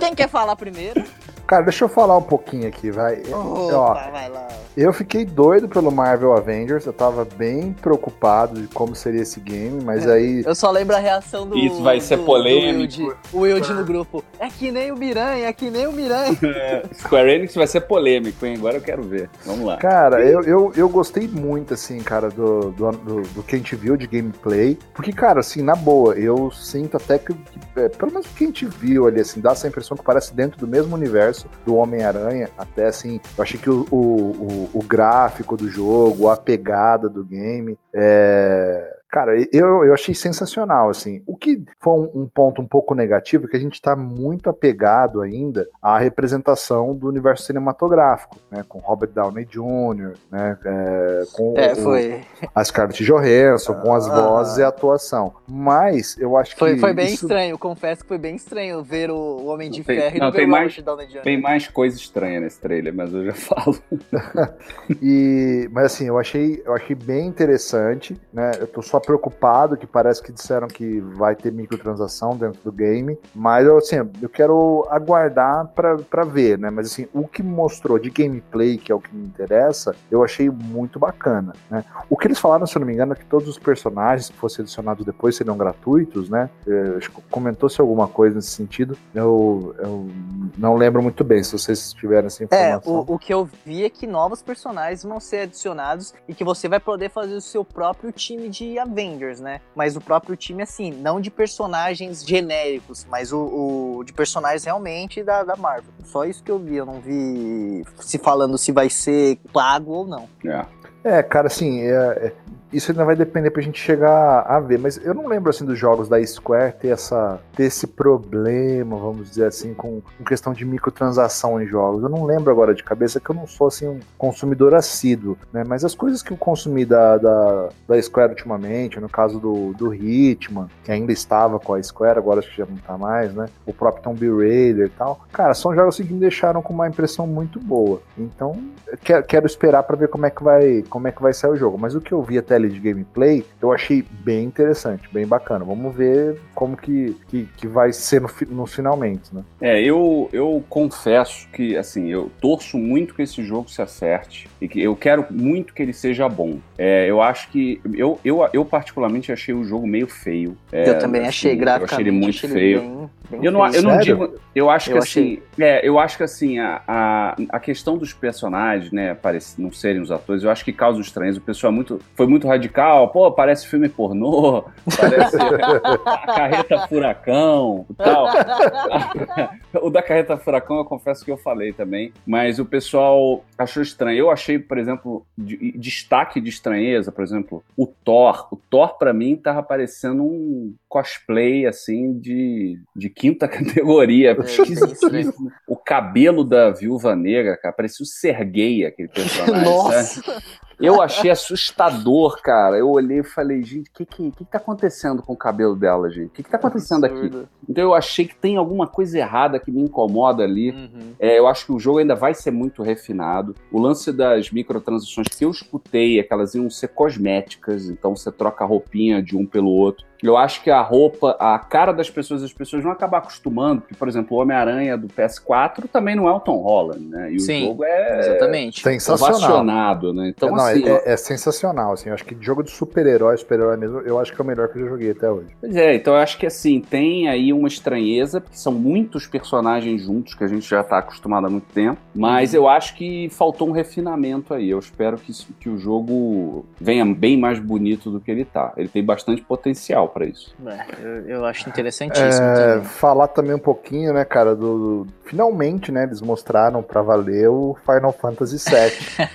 Quem quer falar primeiro? Cara, deixa eu falar um pouquinho aqui, vai. Ó, Opa, vai lá. eu fiquei doido pelo Marvel Avengers, eu tava bem preocupado de como seria esse game, mas aí. Eu só lembro a reação do. Isso vai ser do- do polêmico. Wilde. o Wilde no grupo. É que nem o Miranha, é que nem o Miranha. Square Enix vai ser polêmico, hein? Agora eu quero ver. Vamos lá. Cara, eu, eu, eu gostei muito, assim, cara, do, do, do, do que a gente viu de gameplay. Porque, cara, assim, na boa, eu sinto até que, que, é, pelo menos o que a gente viu ali, assim, dá essa impressão que parece dentro do mesmo universo do Homem-Aranha. Até, assim, eu achei que o, o, o, o gráfico do jogo, a pegada do game, é. Cara, eu, eu achei sensacional, assim. O que foi um, um ponto um pouco negativo é que a gente tá muito apegado ainda à representação do universo cinematográfico, né? Com Robert Downey Jr., né? é, com É, o- foi. a Scarlett Johansson, com as Ah. vozes e a atuação. Mas eu acho Foi, que. foi bem isso- estranho, confesso que foi bem estranho ver o, o Homem de Tem- Ferro e não, tem o mais- Robert Downey Jr. Tem mais coisa estranha nesse trailer, mas eu já falo. E, mas assim, eu achei, eu achei bem interessante, né? Eu tô só preocupado que parece que disseram que vai ter microtransação dentro do game, mas eu, assim, eu quero aguardar pra pra ver, né? Mas assim, o que mostrou de gameplay, que é o que me interessa, eu achei muito bacana, né? O que eles falaram, se eu não me engano, é que todos os personagens que fossem adicionados depois seriam gratuitos, né? É, Comentou-se alguma coisa nesse sentido. Eu, eu não lembro muito bem, se vocês tiverem essa É, informação. o, o que eu vi é que novos personagens vão ser adicionados e que você vai poder fazer o seu próprio time de Avengers, né? Mas o próprio time, assim, não de personagens genéricos, mas o, o- de personagens realmente da, da Marvel. Só isso que eu vi, eu não vi se falando se vai ser pago ou não. É. É, cara, assim, é, é, isso ainda vai depender pra gente chegar a ver. Mas eu não lembro assim dos jogos da Square ter, essa, ter esse problema, vamos dizer assim, com, com questão de microtransação em jogos. Eu não lembro agora de cabeça que eu não sou assim um consumidor assíduo, né? Mas as coisas que eu consumi da, da, da Square ultimamente, no caso do, do Hitman, que ainda estava com a Square, agora acho que já não tá mais, né? O próprio Tomb Raider e tal. Cara, são jogos que me deixaram com uma impressão muito boa. Então, quero, quero esperar para ver como é que vai como é que vai sair o jogo. Mas o que eu vi até ali de gameplay, eu achei bem interessante, bem bacana. Vamos ver como que, que, que vai ser no, no finalmente, né? É, eu, eu confesso que, assim, eu torço muito que esse jogo se acerte que eu quero muito que ele seja bom. É, eu acho que, eu, eu, eu particularmente achei o jogo meio feio. É, eu também achei assim, graficamente. Eu achei ele muito achei feio. bem- bem Eu não, feio. eu não Sério? digo. Eu acho que Eu assim. É, eu acho que assim, a, a, a questão dos personagens, né, parece não serem os atores, eu acho que causa estranheza. O pessoal é muito, foi muito radical. Pô, parece filme pornô, parece a carreta furacão e tal. o da carreta furacão eu confesso que eu falei também, mas o pessoal achou estranho. Eu achei, por exemplo, de- destaque de estranheza, por exemplo, o Thor. O Thor pra mim tava parecendo um cosplay assim de, de quinta categoria. É, Esquisitíssimo. O cabelo da Viúva Negra, cara, parecia o Sergei, aquele personagem. Nossa! Eu achei assustador, cara. Eu olhei e falei, gente, o que, que, que, tá acontecendo com o cabelo dela, gente? O que, que tá acontecendo aqui? Então eu achei que tem alguma coisa errada que me incomoda ali. Uhum. É, eu acho que o jogo ainda vai ser muito refinado. O lance das microtransações que eu escutei é que elas iam ser cosméticas, então você troca a roupinha de um pelo outro. Eu acho que a roupa, a cara das pessoas, as pessoas vão acabar acostumando, porque, por exemplo, o Homem-Aranha do PS4 também não é o Tom Holland, né? E o Sim, jogo é Exatamente. Sensacional. ovacionado, né? Então, É, não, assim, é, é sensacional, assim. Eu acho que jogo de super-herói, super-herói mesmo, eu acho que é o melhor que eu já joguei até hoje. Pois é, então eu acho que assim, tem aí uma estranheza, porque são muitos personagens juntos que a gente já tá acostumado há muito tempo, mas eu acho que faltou um refinamento aí. Eu espero que, que o jogo venha bem mais bonito do que ele tá. Ele tem bastante potencial pra isso. É, eu, eu acho interessantíssimo É, também. falar também um pouquinho, né, cara, do. Finalmente, né, eles mostraram pra valer o Final Fantasy VII.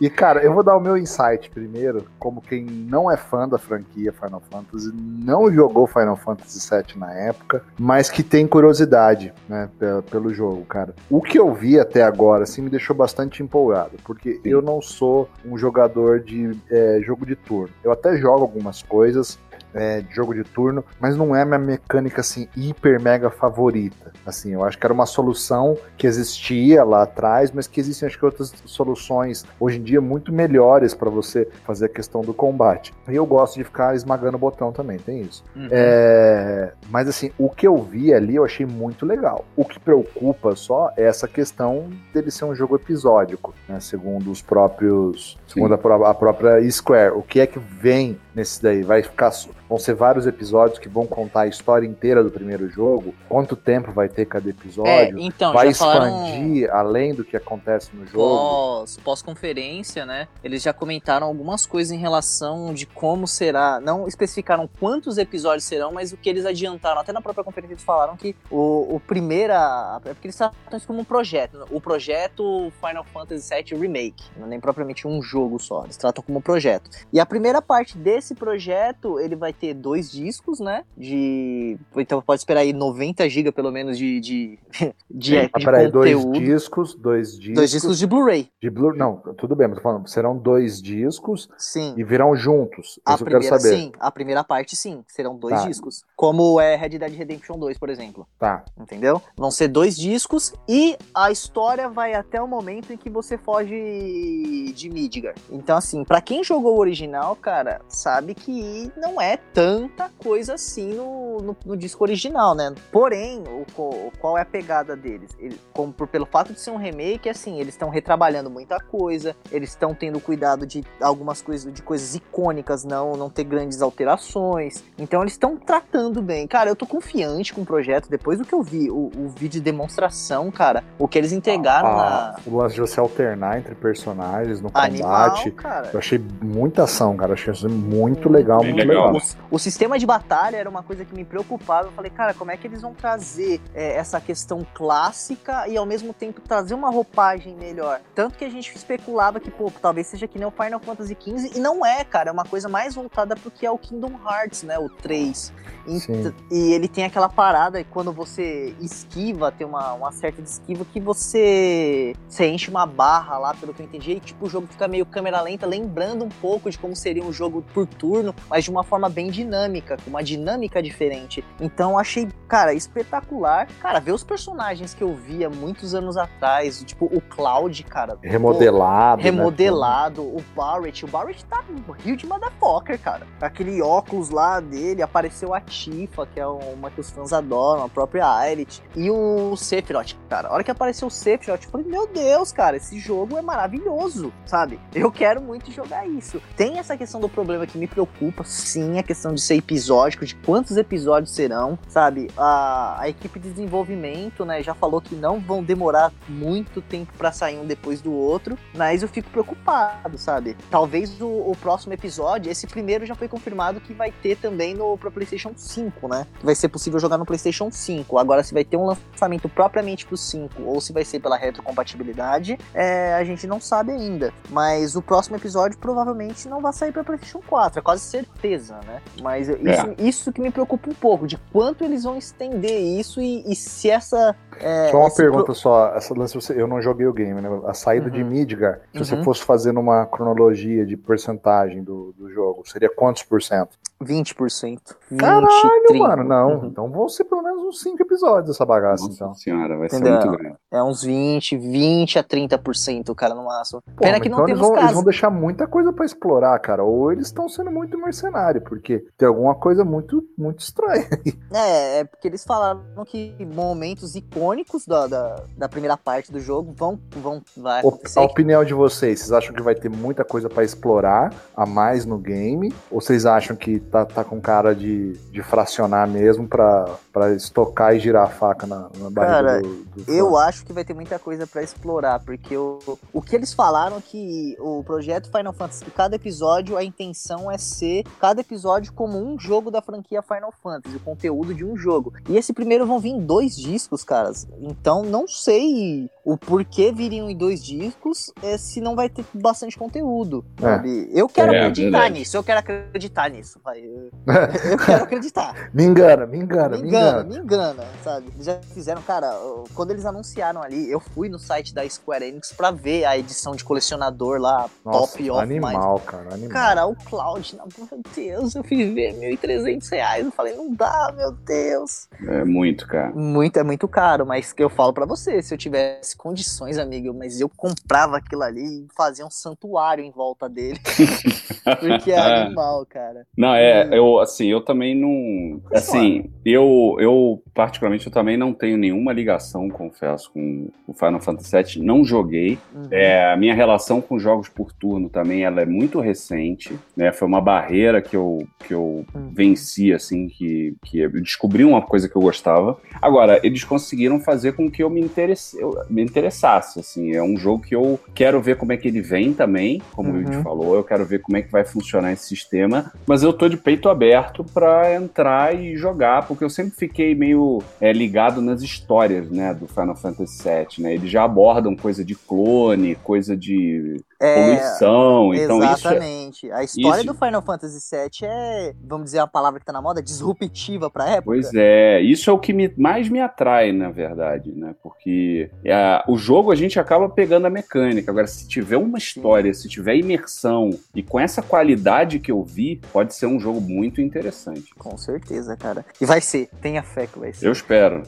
E, cara, eu vou dar o meu insight primeiro, como quem não é fã da franquia Final Fantasy, não jogou Final Fantasy VII na época, mas que tem curiosidade, né, pe- pelo jogo, cara. O que eu vi até agora, assim, me deixou bastante empolgado, porque eu não sou um jogador de é, jogo de turno. Eu até jogo algumas coisas, é, de jogo de turno, mas não é minha mecânica assim hiper mega favorita. Assim, eu acho que era uma solução que existia lá atrás, mas que existem acho que outras soluções hoje em dia muito melhores para você fazer a questão do combate. E eu gosto de ficar esmagando o botão também, tem isso. Uhum. É, mas assim, o que eu vi ali eu achei muito legal. O que preocupa só é essa questão dele ser um jogo episódico, né? Segundo os próprios. Segundo a, a própria Square. O que é que vem nesse daí? Vai ficar. Vão ser vários episódios que vão contar a história inteira do primeiro jogo. Quanto tempo vai ter cada É, episódio? então, vai já falaram expandir além do que acontece no jogo? pós, pós-conferência, né? Eles já comentaram algumas coisas em relação de como será. Não especificaram quantos episódios serão, mas o que eles adiantaram. Até na própria conferência eles falaram que o, o primeira. É porque eles tratam isso como um projeto. O projeto Final Fantasy VII Remake. Não é nem propriamente um jogo só. Eles tratam como um projeto. E a primeira parte desse projeto, ele vai ter dois discos, né? De. Então pode esperar aí 90 GB pelo menos de, de, de, Ah, de peraí, dois conteúdo. discos, dois discos. Dois discos de Blu-ray. de Blue. Não, tudo bem, mas tô falando, serão dois discos Sim. e virão juntos. A Isso eu quero primeira, saber. sim. A primeira parte, sim. Serão dois Tá. discos. Como é Red Dead Redemption 2, por exemplo. Tá. Entendeu? Vão ser dois discos e a história vai até o momento em que você foge de Midgar. Então, assim, pra quem jogou o original, cara, sabe que não é tanta coisa assim no, no, no disco original, né? Porém, o, qual é a pegada deles? Ele, como por, pelo fato de ser um remake, assim, eles estão retrabalhando muita coisa, eles estão tendo cuidado de algumas coisas, de coisas icônicas, não, não ter grandes alterações. Então eles estão tratando bem. Cara, eu tô confiante com o projeto. Depois do que eu vi, o, o vídeo de demonstração, cara, o que eles entregaram Ah, na O lance de você alternar entre personagens no Animal, combate. cara. Eu achei muita ação, cara. Eu achei isso muito legal, muito legal. legal. Os, O sistema de batalha era uma coisa que me preocupava. Eu falei, cara, como é que eles vão trazer é, essa questão clássica e ao mesmo tempo trazer uma roupagem melhor? Tanto que a gente especulava que, pô, talvez seja que nem o Final Fantasy XV, e não é, cara, é uma coisa mais voltada pro que é o Kingdom Hearts, né? O 3. Sim. E ele tem aquela parada quando você esquiva, tem uma, uma certa de esquiva que você, você enche uma barra lá, pelo que eu entendi, e tipo, o jogo fica meio câmera lenta, lembrando um pouco de como seria um jogo por turno, mas de uma forma bem dinâmica, com uma dinâmica diferente. Então achei, cara, espetacular. Cara, ver os personagens que eu via muitos anos atrás, tipo o Cloud, cara. Remodelado. Pô, remodelado, né? o Barrett. O Barrett tá rio de motherfucker, cara. Aquele óculos lá dele, apareceu a Tifa, que é uma que os fãs adoram, a própria Aerith. E o Sephiroth, cara. A hora que apareceu o Sephiroth, eu falei, meu Deus, cara, esse jogo é maravilhoso, sabe? Eu quero muito jogar isso. Tem essa questão do problema que me preocupa, sim, a questão de ser episódico, de quantos episódios serão, sabe? A, a equipe de desenvolvimento, né, já falou que não vão demorar muito tempo para sair um depois do outro, mas eu fico preocupado, sabe? Talvez o, o próximo episódio, esse primeiro já foi confirmado que vai ter também no pro PlayStation 5, né? Vai ser possível jogar no PlayStation 5. Agora, se vai ter um lançamento propriamente pro 5 ou se vai ser pela retrocompatibilidade, é, a gente não sabe ainda. Mas o próximo episódio provavelmente não vai sair para PlayStation 4, é quase certeza, né? Mas isso, é. isso que me preocupa um pouco, de quanto eles vão estender isso e, e se essa. É, só uma pergunta pro... só, essa lance, eu não joguei o game, né? A saída uhum. de Midgar, se uhum. você fosse fazendo uma cronologia de porcentagem do, do jogo, seria quantos por cento? 20%. 20, Caralho, 30. mano, não. Uhum. Então vão ser pelo menos uns 5 episódios essa bagaça, Nossa então. senhora, vai Entendeu? ser muito grande. É uns 20, 20 a 30%, cara, no máximo. Pô, Pena que então não eles temos vão, caso. eles vão deixar muita coisa para explorar, cara. Ou eles estão sendo muito mercenário, porque tem alguma coisa muito, muito estranha aí. É, é porque eles falaram que momentos icônicos da, da, da primeira parte do jogo vão, vão vai acontecer. A opinião de vocês, vocês acham que vai ter muita coisa para explorar a mais no game? Ou vocês acham que tá, tá com cara de, de fracionar mesmo para estocar e girar a faca na, na barriga Cara, do, do eu acho que vai ter muita coisa para explorar, porque o, o que eles falaram é que o projeto Final Fantasy, cada episódio, a intenção é ser cada episódio como um jogo da franquia Final Fantasy, o conteúdo de um jogo. E esse primeiro vão vir dois discos, caras. Então não sei o porquê viriam em dois discos é, se não vai ter bastante conteúdo. É. Eu quero é, acreditar nisso, eu quero acreditar nisso. Eu, eu quero acreditar. me engana, me engana, me engana. Me engana, sabe? Eles já fizeram, cara, quando eles anunciaram ali, eu fui no site da Square Enix pra ver a edição de colecionador lá, Nossa, top of animal, mind. cara, animal. Cara, o Cloud, meu Deus, eu fui ver 1.300 reais, eu falei, não dá, meu Deus. É muito, cara. Muito, é muito caro, mas que eu falo para você, se eu tivesse condições, amigo, mas eu comprava aquilo ali e fazia um santuário em volta dele. Porque é animal, cara. Não, é, eu, assim, eu também não. Assim, eu, eu, particularmente, eu também não tenho nenhuma ligação, confesso, com o Final Fantasy VII. Não joguei. Uhum. É, a minha relação com jogos por turno também ela é muito recente. Né? Foi uma barreira que eu, que eu uhum. venci, assim, que, que eu descobri uma coisa que eu gostava. Agora, eles conseguiram fazer com que eu me, interesse, eu, me interessasse. Assim, é um jogo que eu quero ver como é que ele vem também, como uhum. o Yuji falou. Eu quero ver como é que vai funcionar esse sistema. Mas eu tô de peito aberto para entrar e jogar, porque eu sempre fiquei meio é, ligado nas histórias, né, do Final Fantasy VII, né? Eles já abordam coisa de clone, coisa de é, poluição. Então exatamente. Isso a história isso... do Final Fantasy VII é, vamos dizer a palavra que tá na moda, disruptiva pra época. Pois é, isso é o que me, mais me atrai, na verdade, né? Porque é, o jogo a gente acaba pegando a mecânica. Agora, se tiver uma história, Sim. se tiver imersão e com essa qualidade que eu vi, pode ser um jogo muito interessante. Com certeza, cara. E vai ser, tenha fé que vai ser. Eu espero.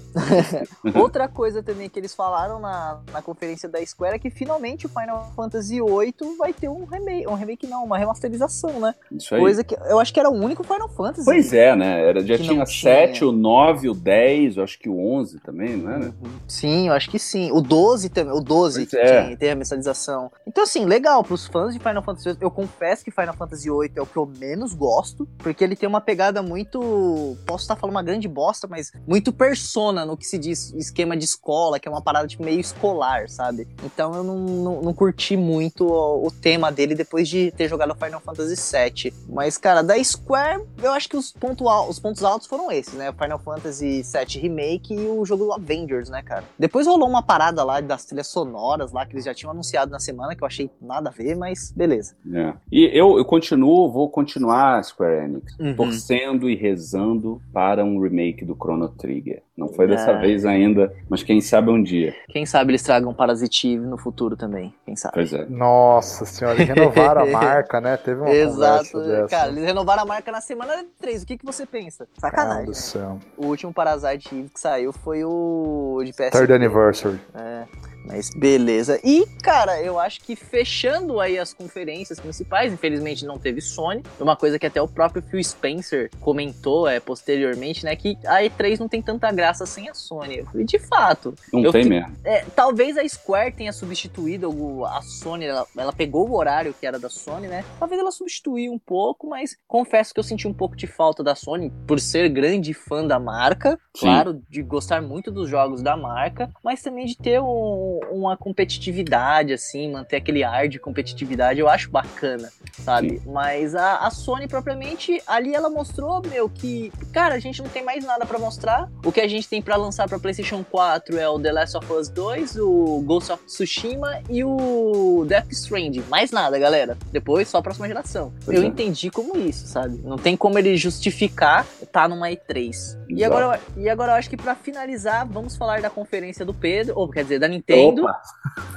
Outra coisa também que eles falaram na, na conferência da Square é que finalmente o Final Fantasy VIII 8 vai ter um remake, um remake não, uma remasterização, né? Isso aí. Coisa que eu acho que era o único Final Fantasy. Pois é, né? Era, já tinha 7, o 9, o 10, eu acho que o 11 também, não era? Uhum. Sim, eu acho que sim. O 12 também, o 12 que é. tem a remasterização. Então assim, legal pros fãs de Final Fantasy 8. Eu confesso que Final Fantasy 8 é o que eu menos gosto, porque ele tem uma pegada muito, posso estar falando uma grande bosta, mas muito persona no que se diz esquema de escola, que é uma parada tipo meio escolar, sabe? Então eu não, não, não curti muito o tema dele depois de ter jogado Final Fantasy VII. Mas, cara, da Square, eu acho que os, ponto, os pontos altos foram esses, né? O Final Fantasy VII Remake e o jogo Avengers, né, cara? Depois rolou uma parada lá das trilhas sonoras lá, que eles já tinham anunciado na semana, que eu achei nada a ver, mas beleza. É. E eu, eu continuo, vou continuar, Square Enix, uhum. torcendo e rezando para um remake do Chrono Trigger. Não foi dessa é. vez ainda, mas quem sabe um dia. Quem sabe eles tragam Parasitive no futuro também, quem sabe. Pois é. Nossa senhora, eles renovaram a marca, né? Teve uma Exato. Cara, eles renovaram a marca na semana 3. O que, que você pensa? Sacanagem. do céu. O último Parasite Eve que saiu foi o de PS. Third Anniversary. É. Mas beleza. E, cara, eu acho que fechando aí as conferências principais, infelizmente não teve Sony. Uma coisa que até o próprio Phil Spencer comentou é, posteriormente, né? Que a E3 não tem tanta graça sem a Sony. E de fato. Não tem mesmo. É, talvez a Square tenha substituído a Sony. Ela, ela, pegou o horário que era da Sony, né? Talvez ela substituiu um pouco, mas confesso que eu senti um pouco de falta da Sony por ser grande fã da marca. Sim. Claro, de gostar muito dos jogos da marca, mas também de ter um uma competitividade, assim, manter aquele ar de competitividade, eu acho bacana, sabe? Sim. Mas a, a, Sony, propriamente, ali ela mostrou, meu, que, cara, a gente não tem mais nada para mostrar. O que a gente tem para lançar pra PlayStation 4 é o The Last of Us 2, o Ghost of Tsushima e o Death Stranding. Mais nada, galera. Depois, só a próxima geração. Pois eu é. entendi como isso, sabe? Não tem como ele justificar tá numa E3. E agora, e agora eu acho que para finalizar, vamos falar da conferência do Pedro, ou quer dizer, da Nintendo. Opa.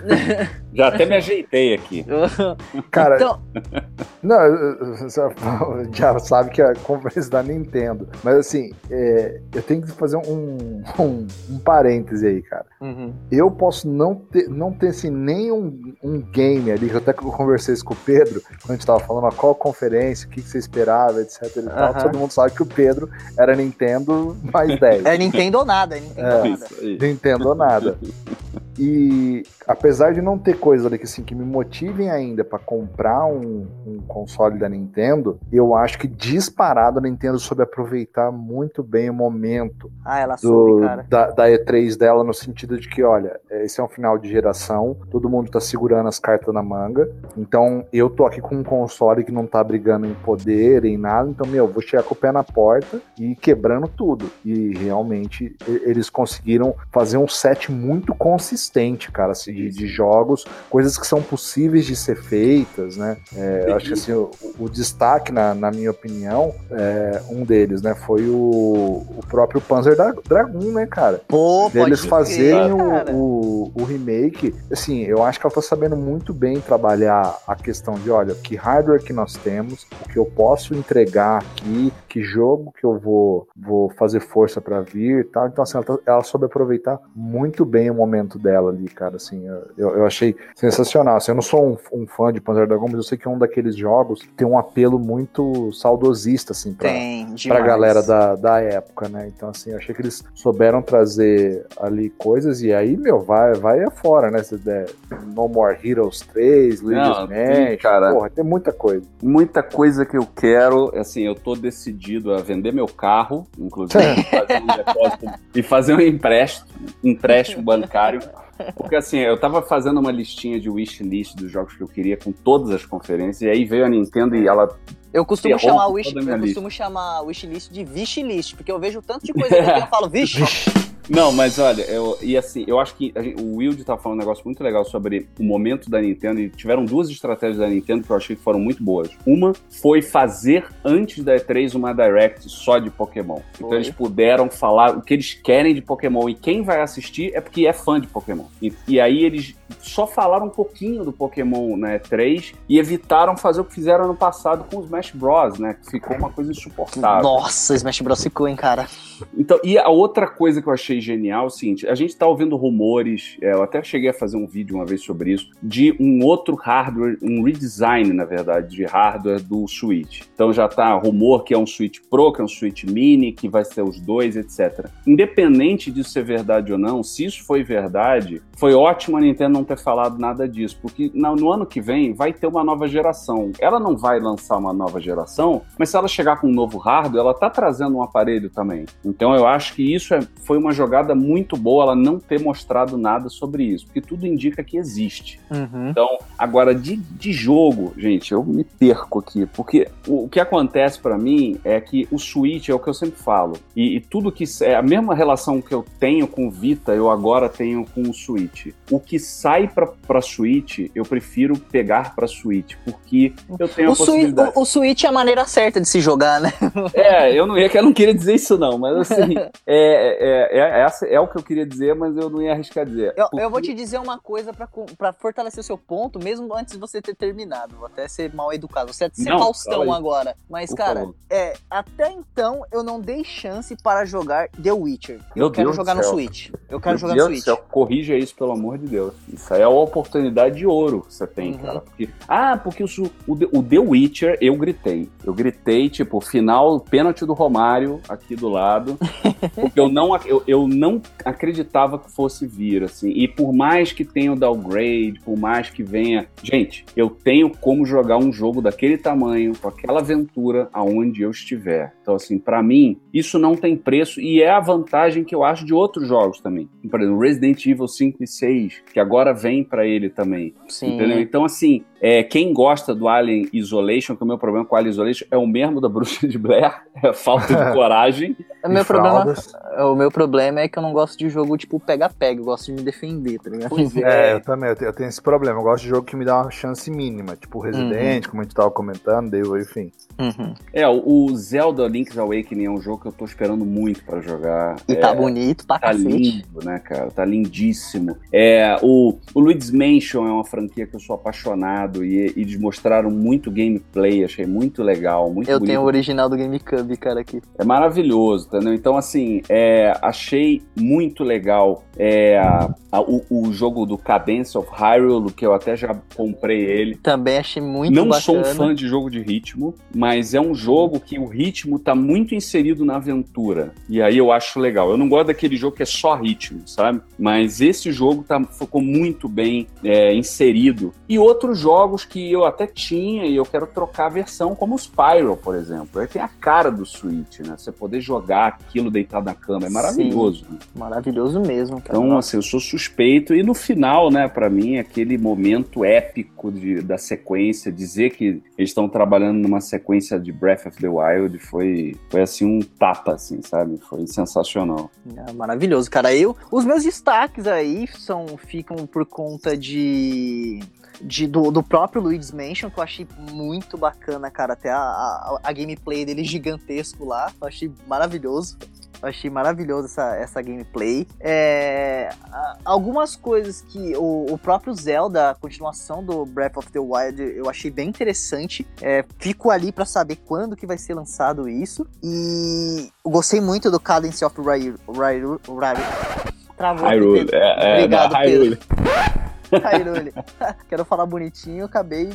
Já até me ajeitei aqui. Cara, então... não, já sabe que é a conferência da Nintendo. Mas assim, é, eu tenho que fazer um, um, um parêntese aí, cara. Uhum. Eu posso não ter, não ter assim, nem um, um game ali, que eu até conversei isso com o Pedro, quando a gente tava falando qual conferência, o que, que você esperava, etc. E tal. Uhum. Todo mundo sabe que o Pedro era Nintendo mais 10. É Nintendo ou nada, é Nintendo é, ou nada. Nintendo ou nada. E apesar de não ter coisa ali que, assim, que me motivem ainda para comprar um, um, console da Nintendo, eu acho que disparado a Nintendo soube aproveitar muito bem o momento ah, ela do, soube, cara. Da, da, E3 dela, no sentido de que, olha, esse é um final de geração, todo mundo tá segurando as cartas na manga, então eu tô aqui com um console que não tá brigando em poder, em nada, então, meu, vou chegar com o pé na porta e quebrando tudo. E realmente eles conseguiram fazer um set muito consistente consistente, cara, assim, de, de, jogos, coisas que são possíveis de ser feitas, né? É, eu acho que assim, o, o destaque, na, na, minha opinião, é, um deles, né, foi o, o próprio Panzer da, Dragoon, né, cara? Pô, Eles fazerem o, o, o, remake, assim, eu acho que ela tá sabendo muito bem trabalhar a questão de, olha, que hardware que nós temos, o que eu posso entregar aqui, que jogo que eu vou, vou fazer força para vir e tal. Então, assim, ela, tá, ela soube aproveitar muito bem o momento dela dela ali, cara, assim, eu, eu achei sensacional. Assim, eu não sou um, um, fã de Panzer Dragon, mas eu sei que é um daqueles jogos que tem um apelo muito saudosista, assim, pra, tem, pra galera da, da época, né? Então, assim, eu achei que eles souberam trazer ali coisas e aí, meu, vai, vai afora, né? Se der No More Heroes 3, Luigi's Mansion, cara, porra, tem muita coisa. Muita coisa que eu quero, assim, eu tô decidido a vender meu carro, inclusive, fazer um depósito e fazer um empréstimo, empréstimo bancário porque assim, eu tava fazendo uma listinha de wishlist dos jogos que eu queria com todas as conferências, e aí veio a Nintendo e ela. Eu costumo chamar wish, eu costumo chamar wishlist de wishlist, porque eu vejo tanto de coisa que eu falo, vixe. Não, mas olha, eu, e assim, eu acho que gente, o Wild tá falando um negócio muito legal sobre o momento da Nintendo, e tiveram duas estratégias da Nintendo que eu achei que foram muito boas. Uma foi fazer antes da E3 uma Direct só de Pokémon. Então eles puderam falar o que eles querem de Pokémon, e quem vai assistir é porque é fã de Pokémon. E, e aí eles só falaram um pouquinho do Pokémon na E3 e evitaram fazer o que fizeram ano passado com o Smash Bros, né? Que ficou uma coisa insuportável. Nossa, Smash Bros ficou, hein, cara. Então, e a outra coisa que eu achei genial é o seguinte: a gente está ouvindo rumores, é, eu até cheguei a fazer um vídeo uma vez sobre isso, de um outro hardware, um redesign, na verdade, de hardware do Switch. Então já está rumor que é um Switch Pro, que é um Switch Mini, que vai ser os dois, etc. Independente disso ser verdade ou não, se isso foi verdade, foi ótimo a Nintendo não ter falado nada disso, porque no, no ano que vem vai ter uma nova geração. Ela não vai lançar uma nova geração, mas se ela chegar com um novo hardware, ela tá trazendo um aparelho também. Então eu acho que isso é, foi uma jogada muito boa, ela não ter mostrado nada sobre isso, porque tudo indica que existe. Uhum. Então, agora de, de jogo, gente, eu me perco aqui, porque o, o que acontece para mim é que o Switch é o que eu sempre falo, e, e, tudo que é a mesma relação que eu tenho com o Vita, eu agora tenho com o Switch. O que sai pra, pra Switch, eu prefiro pegar pra Switch, porque eu tenho o a possibilidade. O, o, Switch é a maneira certa de se jogar, né? É, eu não, ia, eu não queria dizer isso não, mas assim, é, é, é, é, é o que eu queria dizer, mas eu não ia arriscar dizer. Eu, porque... eu vou te dizer uma coisa pra, pra fortalecer o seu ponto, mesmo antes de você ter terminado. Vou até ser mal educado. Você é ser não, Faustão agora. Mas, Por cara, é, até então eu não dei chance para jogar The Witcher. Eu Meu quero Deus jogar no Switch. Eu quero Meu jogar Deus no Switch. Céu, corrija isso, pelo amor de Deus. Isso aí é uma oportunidade de ouro que você tem, uhum. cara. Porque, ah, porque o, o, o The Witcher, eu gritei. Eu gritei, tipo, final, pênalti do Romário aqui do lado. porque eu não, eu, eu não acreditava que fosse vir, assim. E por mais que tenha o downgrade, por mais que venha. Gente, eu tenho como jogar um jogo daquele tamanho, com aquela aventura, aonde eu estiver. Então, assim, para mim, isso não tem preço e é a vantagem que eu acho de outros jogos também. Por exemplo, Resident Evil 5 e 6, que agora vem para ele também. Sim. Entendeu? Então, assim, é, quem gosta do Alien Isolation, que o meu problema com o Alien Isolation é o mesmo da Bruxa de Blair, é falta de coragem. o, meu problema, o meu problema é que eu não gosto de jogo tipo pega-pega, eu gosto de me defender, tá ligado? Pois é, eu também, eu tenho, eu tenho, esse problema. Eu gosto de jogo que me dá uma chance mínima, tipo Resident, uhum. como a gente tava comentando, Devil, enfim. Uhum. É, o Zelda Link's Awakening é um jogo que eu tô esperando muito para jogar. E é, tá bonito, tá Tá cacete. lindo, né, cara? Tá lindíssimo. É, o, o Luigi's Mansion é uma franquia que eu sou apaixonado e, e eles mostraram muito gameplay, achei muito legal, muito Eu bonito. tenho o original do GameCube, cara, aqui. É maravilhoso, entendeu? Então, assim, é, achei muito legal é, a, a, o, o, jogo do Cadence of Hyrule, que eu até já comprei ele. Também achei muito Não bacana. sou um fã de jogo de ritmo, mas é um jogo que o ritmo tá muito inserido na aventura. E aí eu acho legal. Eu não gosto daquele jogo que é só ritmo, sabe? Mas esse jogo tá, ficou muito bem é, inserido. E outros jogos que eu até tinha e eu quero trocar a versão, como o Spyro, por exemplo. Aí tem a cara do Switch, né? Você poder jogar aquilo deitado na cama. É maravilhoso. Né? Maravilhoso mesmo. Cara. Então, assim, eu sou suspeito. E no final, né, para mim, aquele momento épico de, da sequência, dizer que eles estão trabalhando numa sequência de Breath of the Wild foi, foi assim, um tapa, assim, sabe? Foi sensacional. É maravilhoso, cara. Eu, os meus destaques aí são, ficam por conta de de, do, do próprio Luigi's Mansion, que eu achei muito bacana, cara. Até a, a, a gameplay dele gigantesco lá, eu achei maravilhoso. Eu achei maravilhoso essa, essa gameplay. É, algumas coisas que o, o, próprio Zelda, a continuação do Breath of the Wild, eu achei bem interessante. É, fico ali para saber quando que vai ser lançado isso. E gostei muito do Cadence of Hyrule. Travou. Hyrule. É, é, Obrigado. Pedro. Hyrule. Quero falar bonitinho, acabei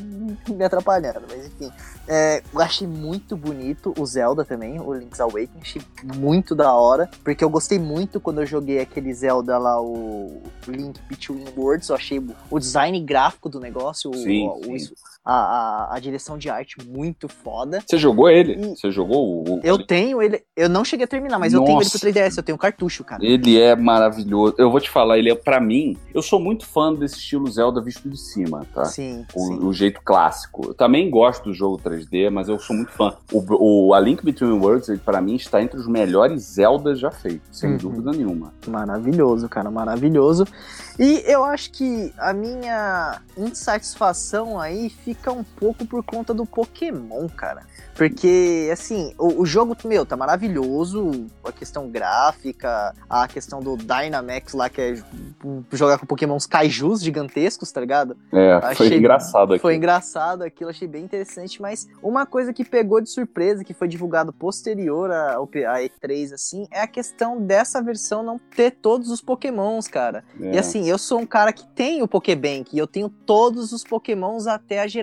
me atrapalhando, mas enfim. É, eu achei muito bonito o Zelda também, o Link's Awakening, achei muito da hora, porque eu gostei muito quando eu joguei aquele Zelda lá, o Link Between Worlds, eu achei o design gráfico do negócio, sim, o, sim. A, a, a, direção de arte muito foda. Você jogou ele? E Você jogou o, Eu tenho ele, eu não cheguei a terminar, mas Nossa. eu tenho ele pro 3DS, eu tenho um cartucho, cara. Ele é maravilhoso. Eu vou te falar, ele é para mim, eu sou muito fã desse estilo Zelda visto de cima, tá? Sim. O, sim. o jeito clássico. Eu também gosto do jogo 3D, mas eu sou muito fã. O, o A Link Between Worlds, ele, para mim, está entre os melhores Zeldas já feitos, sem uhum. dúvida nenhuma. Maravilhoso, cara, maravilhoso. E eu acho que a minha insatisfação aí fica um pouco por conta do Pokémon, cara. Porque, assim, o, o, jogo, meu, tá maravilhoso. A questão gráfica, a questão do Dynamax lá, que é jogar com Pokémons kaijus gigantescos, tá ligado? É, achei, foi engraçado aquilo. Foi engraçado aquilo, achei bem interessante. Mas uma coisa que pegou de surpresa, que foi divulgado posterior a, a E3, assim, é a questão dessa versão não ter todos os Pokémons, cara. É. E assim, eu sou um cara que tem o Pokébank e eu tenho todos os Pokémons até a geração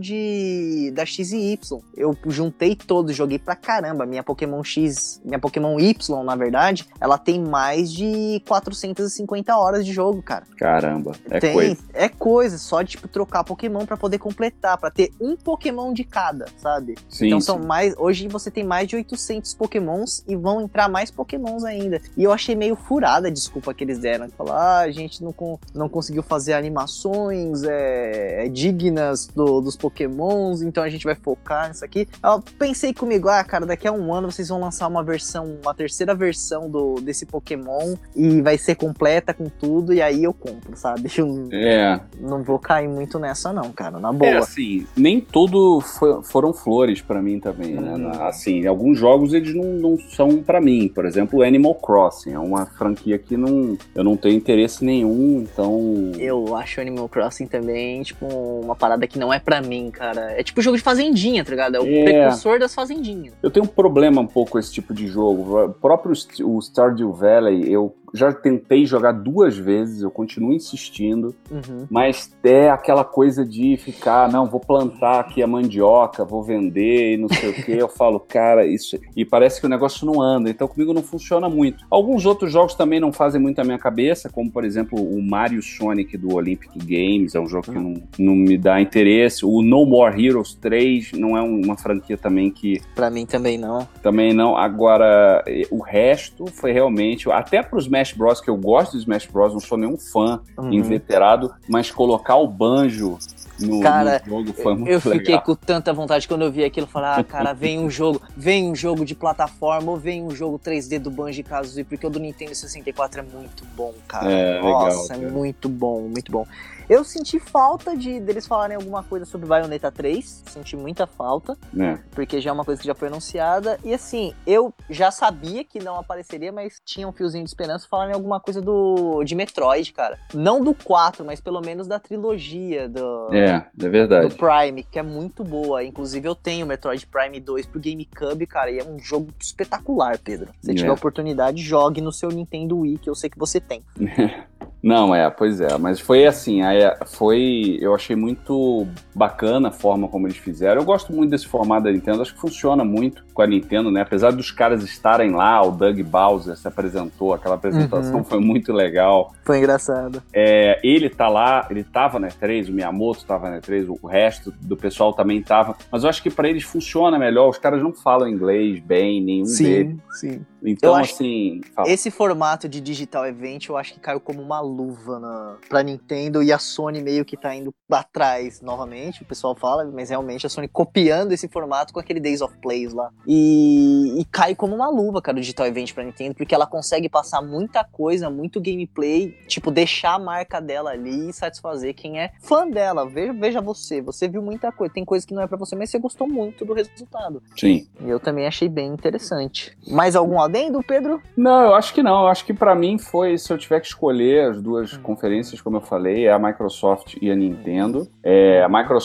de da X e Y. Eu juntei todos, joguei pra caramba. Minha Pokémon X, minha Pokémon Y, na verdade, ela tem mais de 450 horas de jogo, cara. Caramba, é tem, coisa. É coisa, só de tipo trocar Pokémon para poder completar, para ter um Pokémon de cada, sabe? Sim, então são sim. mais, hoje você tem mais de 800 Pokémons e vão entrar mais Pokémons ainda. E eu achei meio furada a desculpa que eles deram, falar, ah, a gente não, não conseguiu fazer animações é, é, dignas do- dos Pokémons, então a gente vai focar nisso aqui. Eu pensei comigo, ah, cara, daqui a um ano vocês vão lançar uma versão, uma terceira versão do, desse Pokémon e vai ser completa com tudo, e aí eu compro, sabe? Eu É, não vou cair muito nessa, não, cara, na boa. é assim, nem tudo fo- foram flores pra mim também, né? Hum. Na- Assim, alguns jogos eles não, não são pra mim. Por exemplo, Animal Crossing é uma franquia que não, eu não tenho interesse nenhum, então. Eu acho Animal Crossing também, tipo, uma parada que não é pra mim, cara. É tipo jogo de fazendinha, tá ligado? É o É. precursor das fazendinhas. Eu tenho um problema um pouco com esse tipo de jogo. O próprio o Stardew Valley, eu já tentei jogar duas vezes, eu continuo insistindo, Uhum. mas é aquela coisa de ficar, não, vou plantar aqui a mandioca, vou vender e não sei o que. Eu falo, cara, isso. E parece que o negócio não anda, então comigo não funciona muito. Alguns outros jogos também não fazem muito a minha cabeça, como por exemplo o Mario Sonic do Olympic Games, é um jogo que não, não me dá interesse. O No More Heroes 3 não é uma franquia também que Pra mim também não. também não. Agora, eh, o resto foi realmente. Até pro Smash Bros, que eu gosto do Smash Bros, não sou nenhum fã Uhum. inveterado, mas colocar o banjo no, Cara, no jogo foi muito Eu fiquei legal. com tanta vontade quando eu vi aquilo, falar, ah, cara, vem um jogo, vem um jogo de plataforma ou vem um jogo 3D do Banjo-Kazooie, porque o do Nintendo 64 é muito bom, cara. É, legal, Nossa, cara. é muito bom, muito bom. Eu senti falta de deles falarem alguma coisa sobre Bayonetta 3, senti muita falta. né? porque já é uma coisa que já foi anunciada. E assim, eu já sabia que não apareceria, mas tinha um fiozinho de esperança falarem alguma coisa do de Metroid, cara. Não do 4, mas pelo menos da trilogia do, É, é do verdade. Prime, que é muito boa. Inclusive, eu tenho o Metroid Prime 2 pro GameCube, cara, e é um jogo espetacular, Pedro. Se É. tiver oportunidade, jogue no seu Nintendo Wii, que eu sei que você tem. Não, é, pois é, mas foi assim, foi, eu achei muito bacana a forma como eles fizeram. Eu gosto muito desse formato da Nintendo, acho que funciona muito com a Nintendo, né? Apesar dos caras estarem lá, o Doug Bowser se apresentou, aquela apresentação Uhum. foi muito legal. Foi engraçado. É, ele tá lá, ele tava na E3, o Miyamoto tava na E3, o resto do pessoal também tava, mas eu acho que pra eles funciona melhor, os caras não falam inglês bem, nenhum deles. sim. Então, Eu acho- assim, fala. Esse formato de digital event eu acho que caiu como uma luva na, pra Nintendo e a Sony meio que tá indo atrás novamente, o pessoal fala, mas realmente a Sony copiando esse formato com aquele Days of Plays lá. E, e cai como uma luva, cara, o digital event pra Nintendo, porque ela consegue passar muita coisa, muito gameplay, tipo, deixar a marca dela ali e satisfazer quem é fã dela. Veja, veja você, você viu muita coisa, tem coisa que não é pra você, mas você gostou muito do resultado. Sim. E eu também achei bem interessante. Mais algum adendo, Pedro? Não, eu acho que não. Eu acho que pra mim foi, se eu tiver que escolher as duas Hum. conferências, como eu falei, é a Microsoft e a Nintendo. É a Microsoft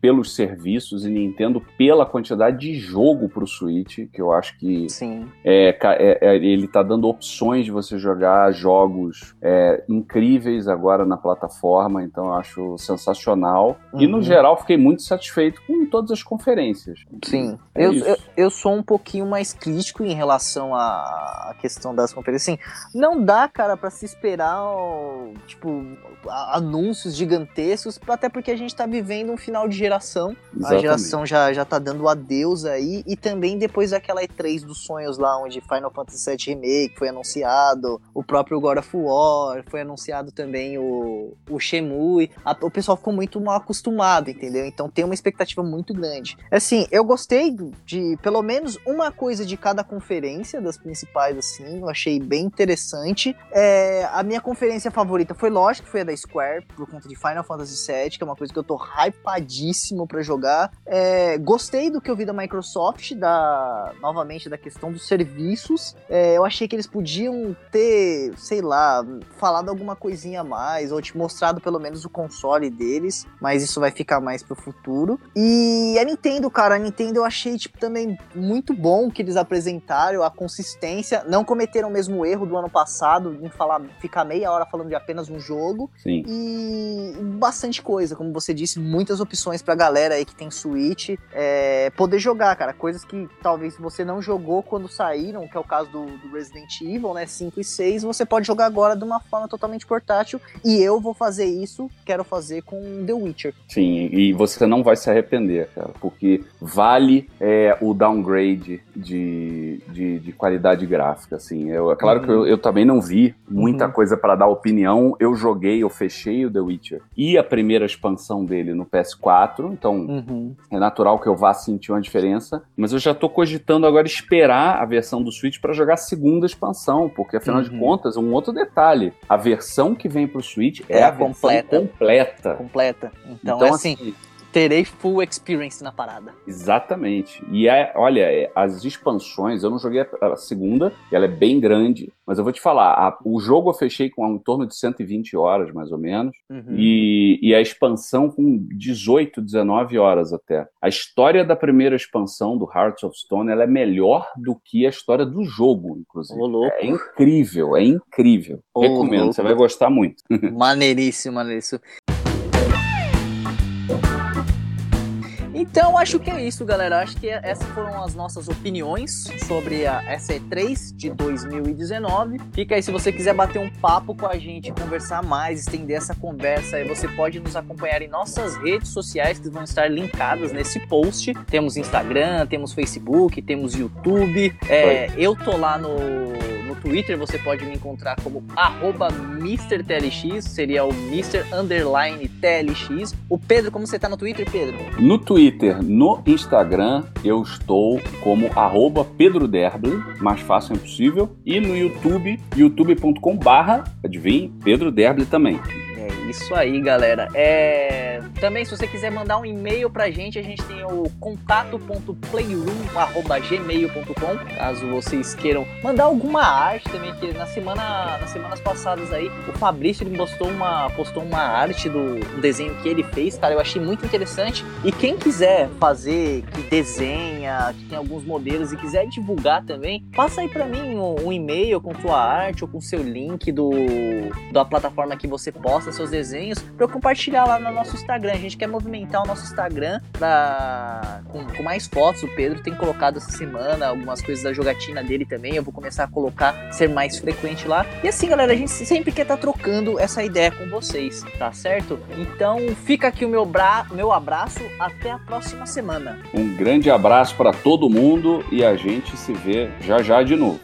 pelos serviços e Nintendo pela quantidade de jogo pro Switch, que eu acho que Sim. é, é- é- ele tá dando opções de você jogar jogos é, incríveis agora na plataforma, então eu acho sensacional. E no Uhum. geral fiquei muito satisfeito com todas as conferências. Sim, É eu, eu, eu sou um pouquinho mais crítico em relação à questão das conferências. Assim, não dá, cara, pra se esperar, tipo, anúncios gigantescos, até porque a gente tá vivendo um final de geração. A Exatamente. geração já, já tá dando adeus aí, e também depois daquela E3 dos sonhos lá, onde Final Fantasy VII Remake foi anunciado, o próprio God of War, foi anunciado também o, o Shenmue, a- o pessoal ficou muito mal acostumado, entendeu? Então tem uma expectativa muito grande. Assim, eu gostei de pelo menos uma coisa de cada conferência, das principais, assim, eu achei bem interessante. É, a minha conferência favorita foi, lógico, foi a da Square, por conta de Final Fantasy VII, que é uma coisa que eu tô hypadíssimo pra jogar. É, gostei do que eu vi da Microsoft, da novamente da questão dos serviços. É, eu achei que eles podiam ter, sei lá, falado alguma coisinha a mais, ou te mostrado pelo menos o console deles, mas isso vai ficar mais pro futuro. E a Nintendo, cara, a Nintendo eu achei, tipo, também muito bom que eles apresentaram, a consistência, não cometeram o mesmo erro do ano passado em falar, ficar meia hora falando de apenas um jogo. Sim. E bastante coisa, como você disse, muitas opções pra galera aí que tem Switch é, poder jogar, cara. Coisas que talvez você não jogou quando saíram, que é o caso do, do Resident Evil, né? 5 e 6, você pode jogar agora de uma forma totalmente portátil. E eu vou fazer isso, quero fazer com The Witcher. Sim, e você não vai se arrepender, cara, porque vale é, o downgrade de, de, de, qualidade gráfica, assim. Eu, é claro uhum. que eu, eu, também não vi muita uhum. coisa para dar opinião. Eu joguei, eu fechei o The Witcher e a primeira expansão dele no PS4, então uhum. é natural que eu vá sentir uma diferença, mas eu já tô cogitando agora esperar a versão do Switch para jogar a segunda expansão, porque afinal de uhum. contas, um outro detalhe, a versão que vem pro Switch é, é a completa. completa. Completa. Então, então é assim, assim terei full experience na parada. Exatamente. E é, olha, é, as expansões, eu não joguei a, segunda, ela é bem grande, mas eu vou te falar, a, o jogo eu fechei com em torno de 120 horas, mais ou menos, uhum. e, e a expansão com 18, 19 horas até. A história da primeira expansão do Hearts of Stone, ela é melhor do que a história do jogo, inclusive. é incrível, é incrível. Recomendo, louco. você vai gostar muito. Maneiríssimo, maneiríssimo. Então, acho que é isso, galera. Acho que essas foram as nossas opiniões sobre a SE3 de 2019. Fica aí se você quiser bater um papo com a gente, conversar mais, estender essa conversa, aí você pode nos acompanhar em nossas redes sociais que vão estar linkadas nesse post. Temos Instagram, temos Facebook, temos YouTube. É, eu tô lá no no Twitter você pode me encontrar como MrTLX, seria o Mr. Underline TLX. O Pedro, como você tá no Twitter, Pedro? No Twitter, no Instagram, eu estou como arroba Pedro Derble, mais fácil impossível. E no YouTube, youtube.com barra, Pedro Derble também. Isso aí, galera. É... Também, se você quiser mandar um e-mail pra gente, a gente tem o contato.playroom.gmail.com caso vocês queiram mandar alguma arte também, que na semana, nas semanas passadas aí, o Fabrício ele postou uma, postou uma arte do, desenho que ele fez, cara, eu achei muito interessante. E quem quiser fazer, que desenha, que tem alguns modelos e quiser divulgar também, passa aí pra mim um, um e-mail com sua arte ou com seu link do, da plataforma que você posta seus desenhos para compartilhar lá no nosso Instagram. A gente quer movimentar o nosso Instagram pra... com, com mais fotos. O Pedro tem colocado essa semana algumas coisas da jogatina dele também. Eu vou começar a colocar, ser mais frequente lá. E assim, galera, a gente sempre quer estar tá trocando essa ideia com vocês, tá certo? Então fica aqui o meu, bra... meu abraço. Até a próxima semana. Um grande abraço para todo mundo e a gente se vê já já de novo.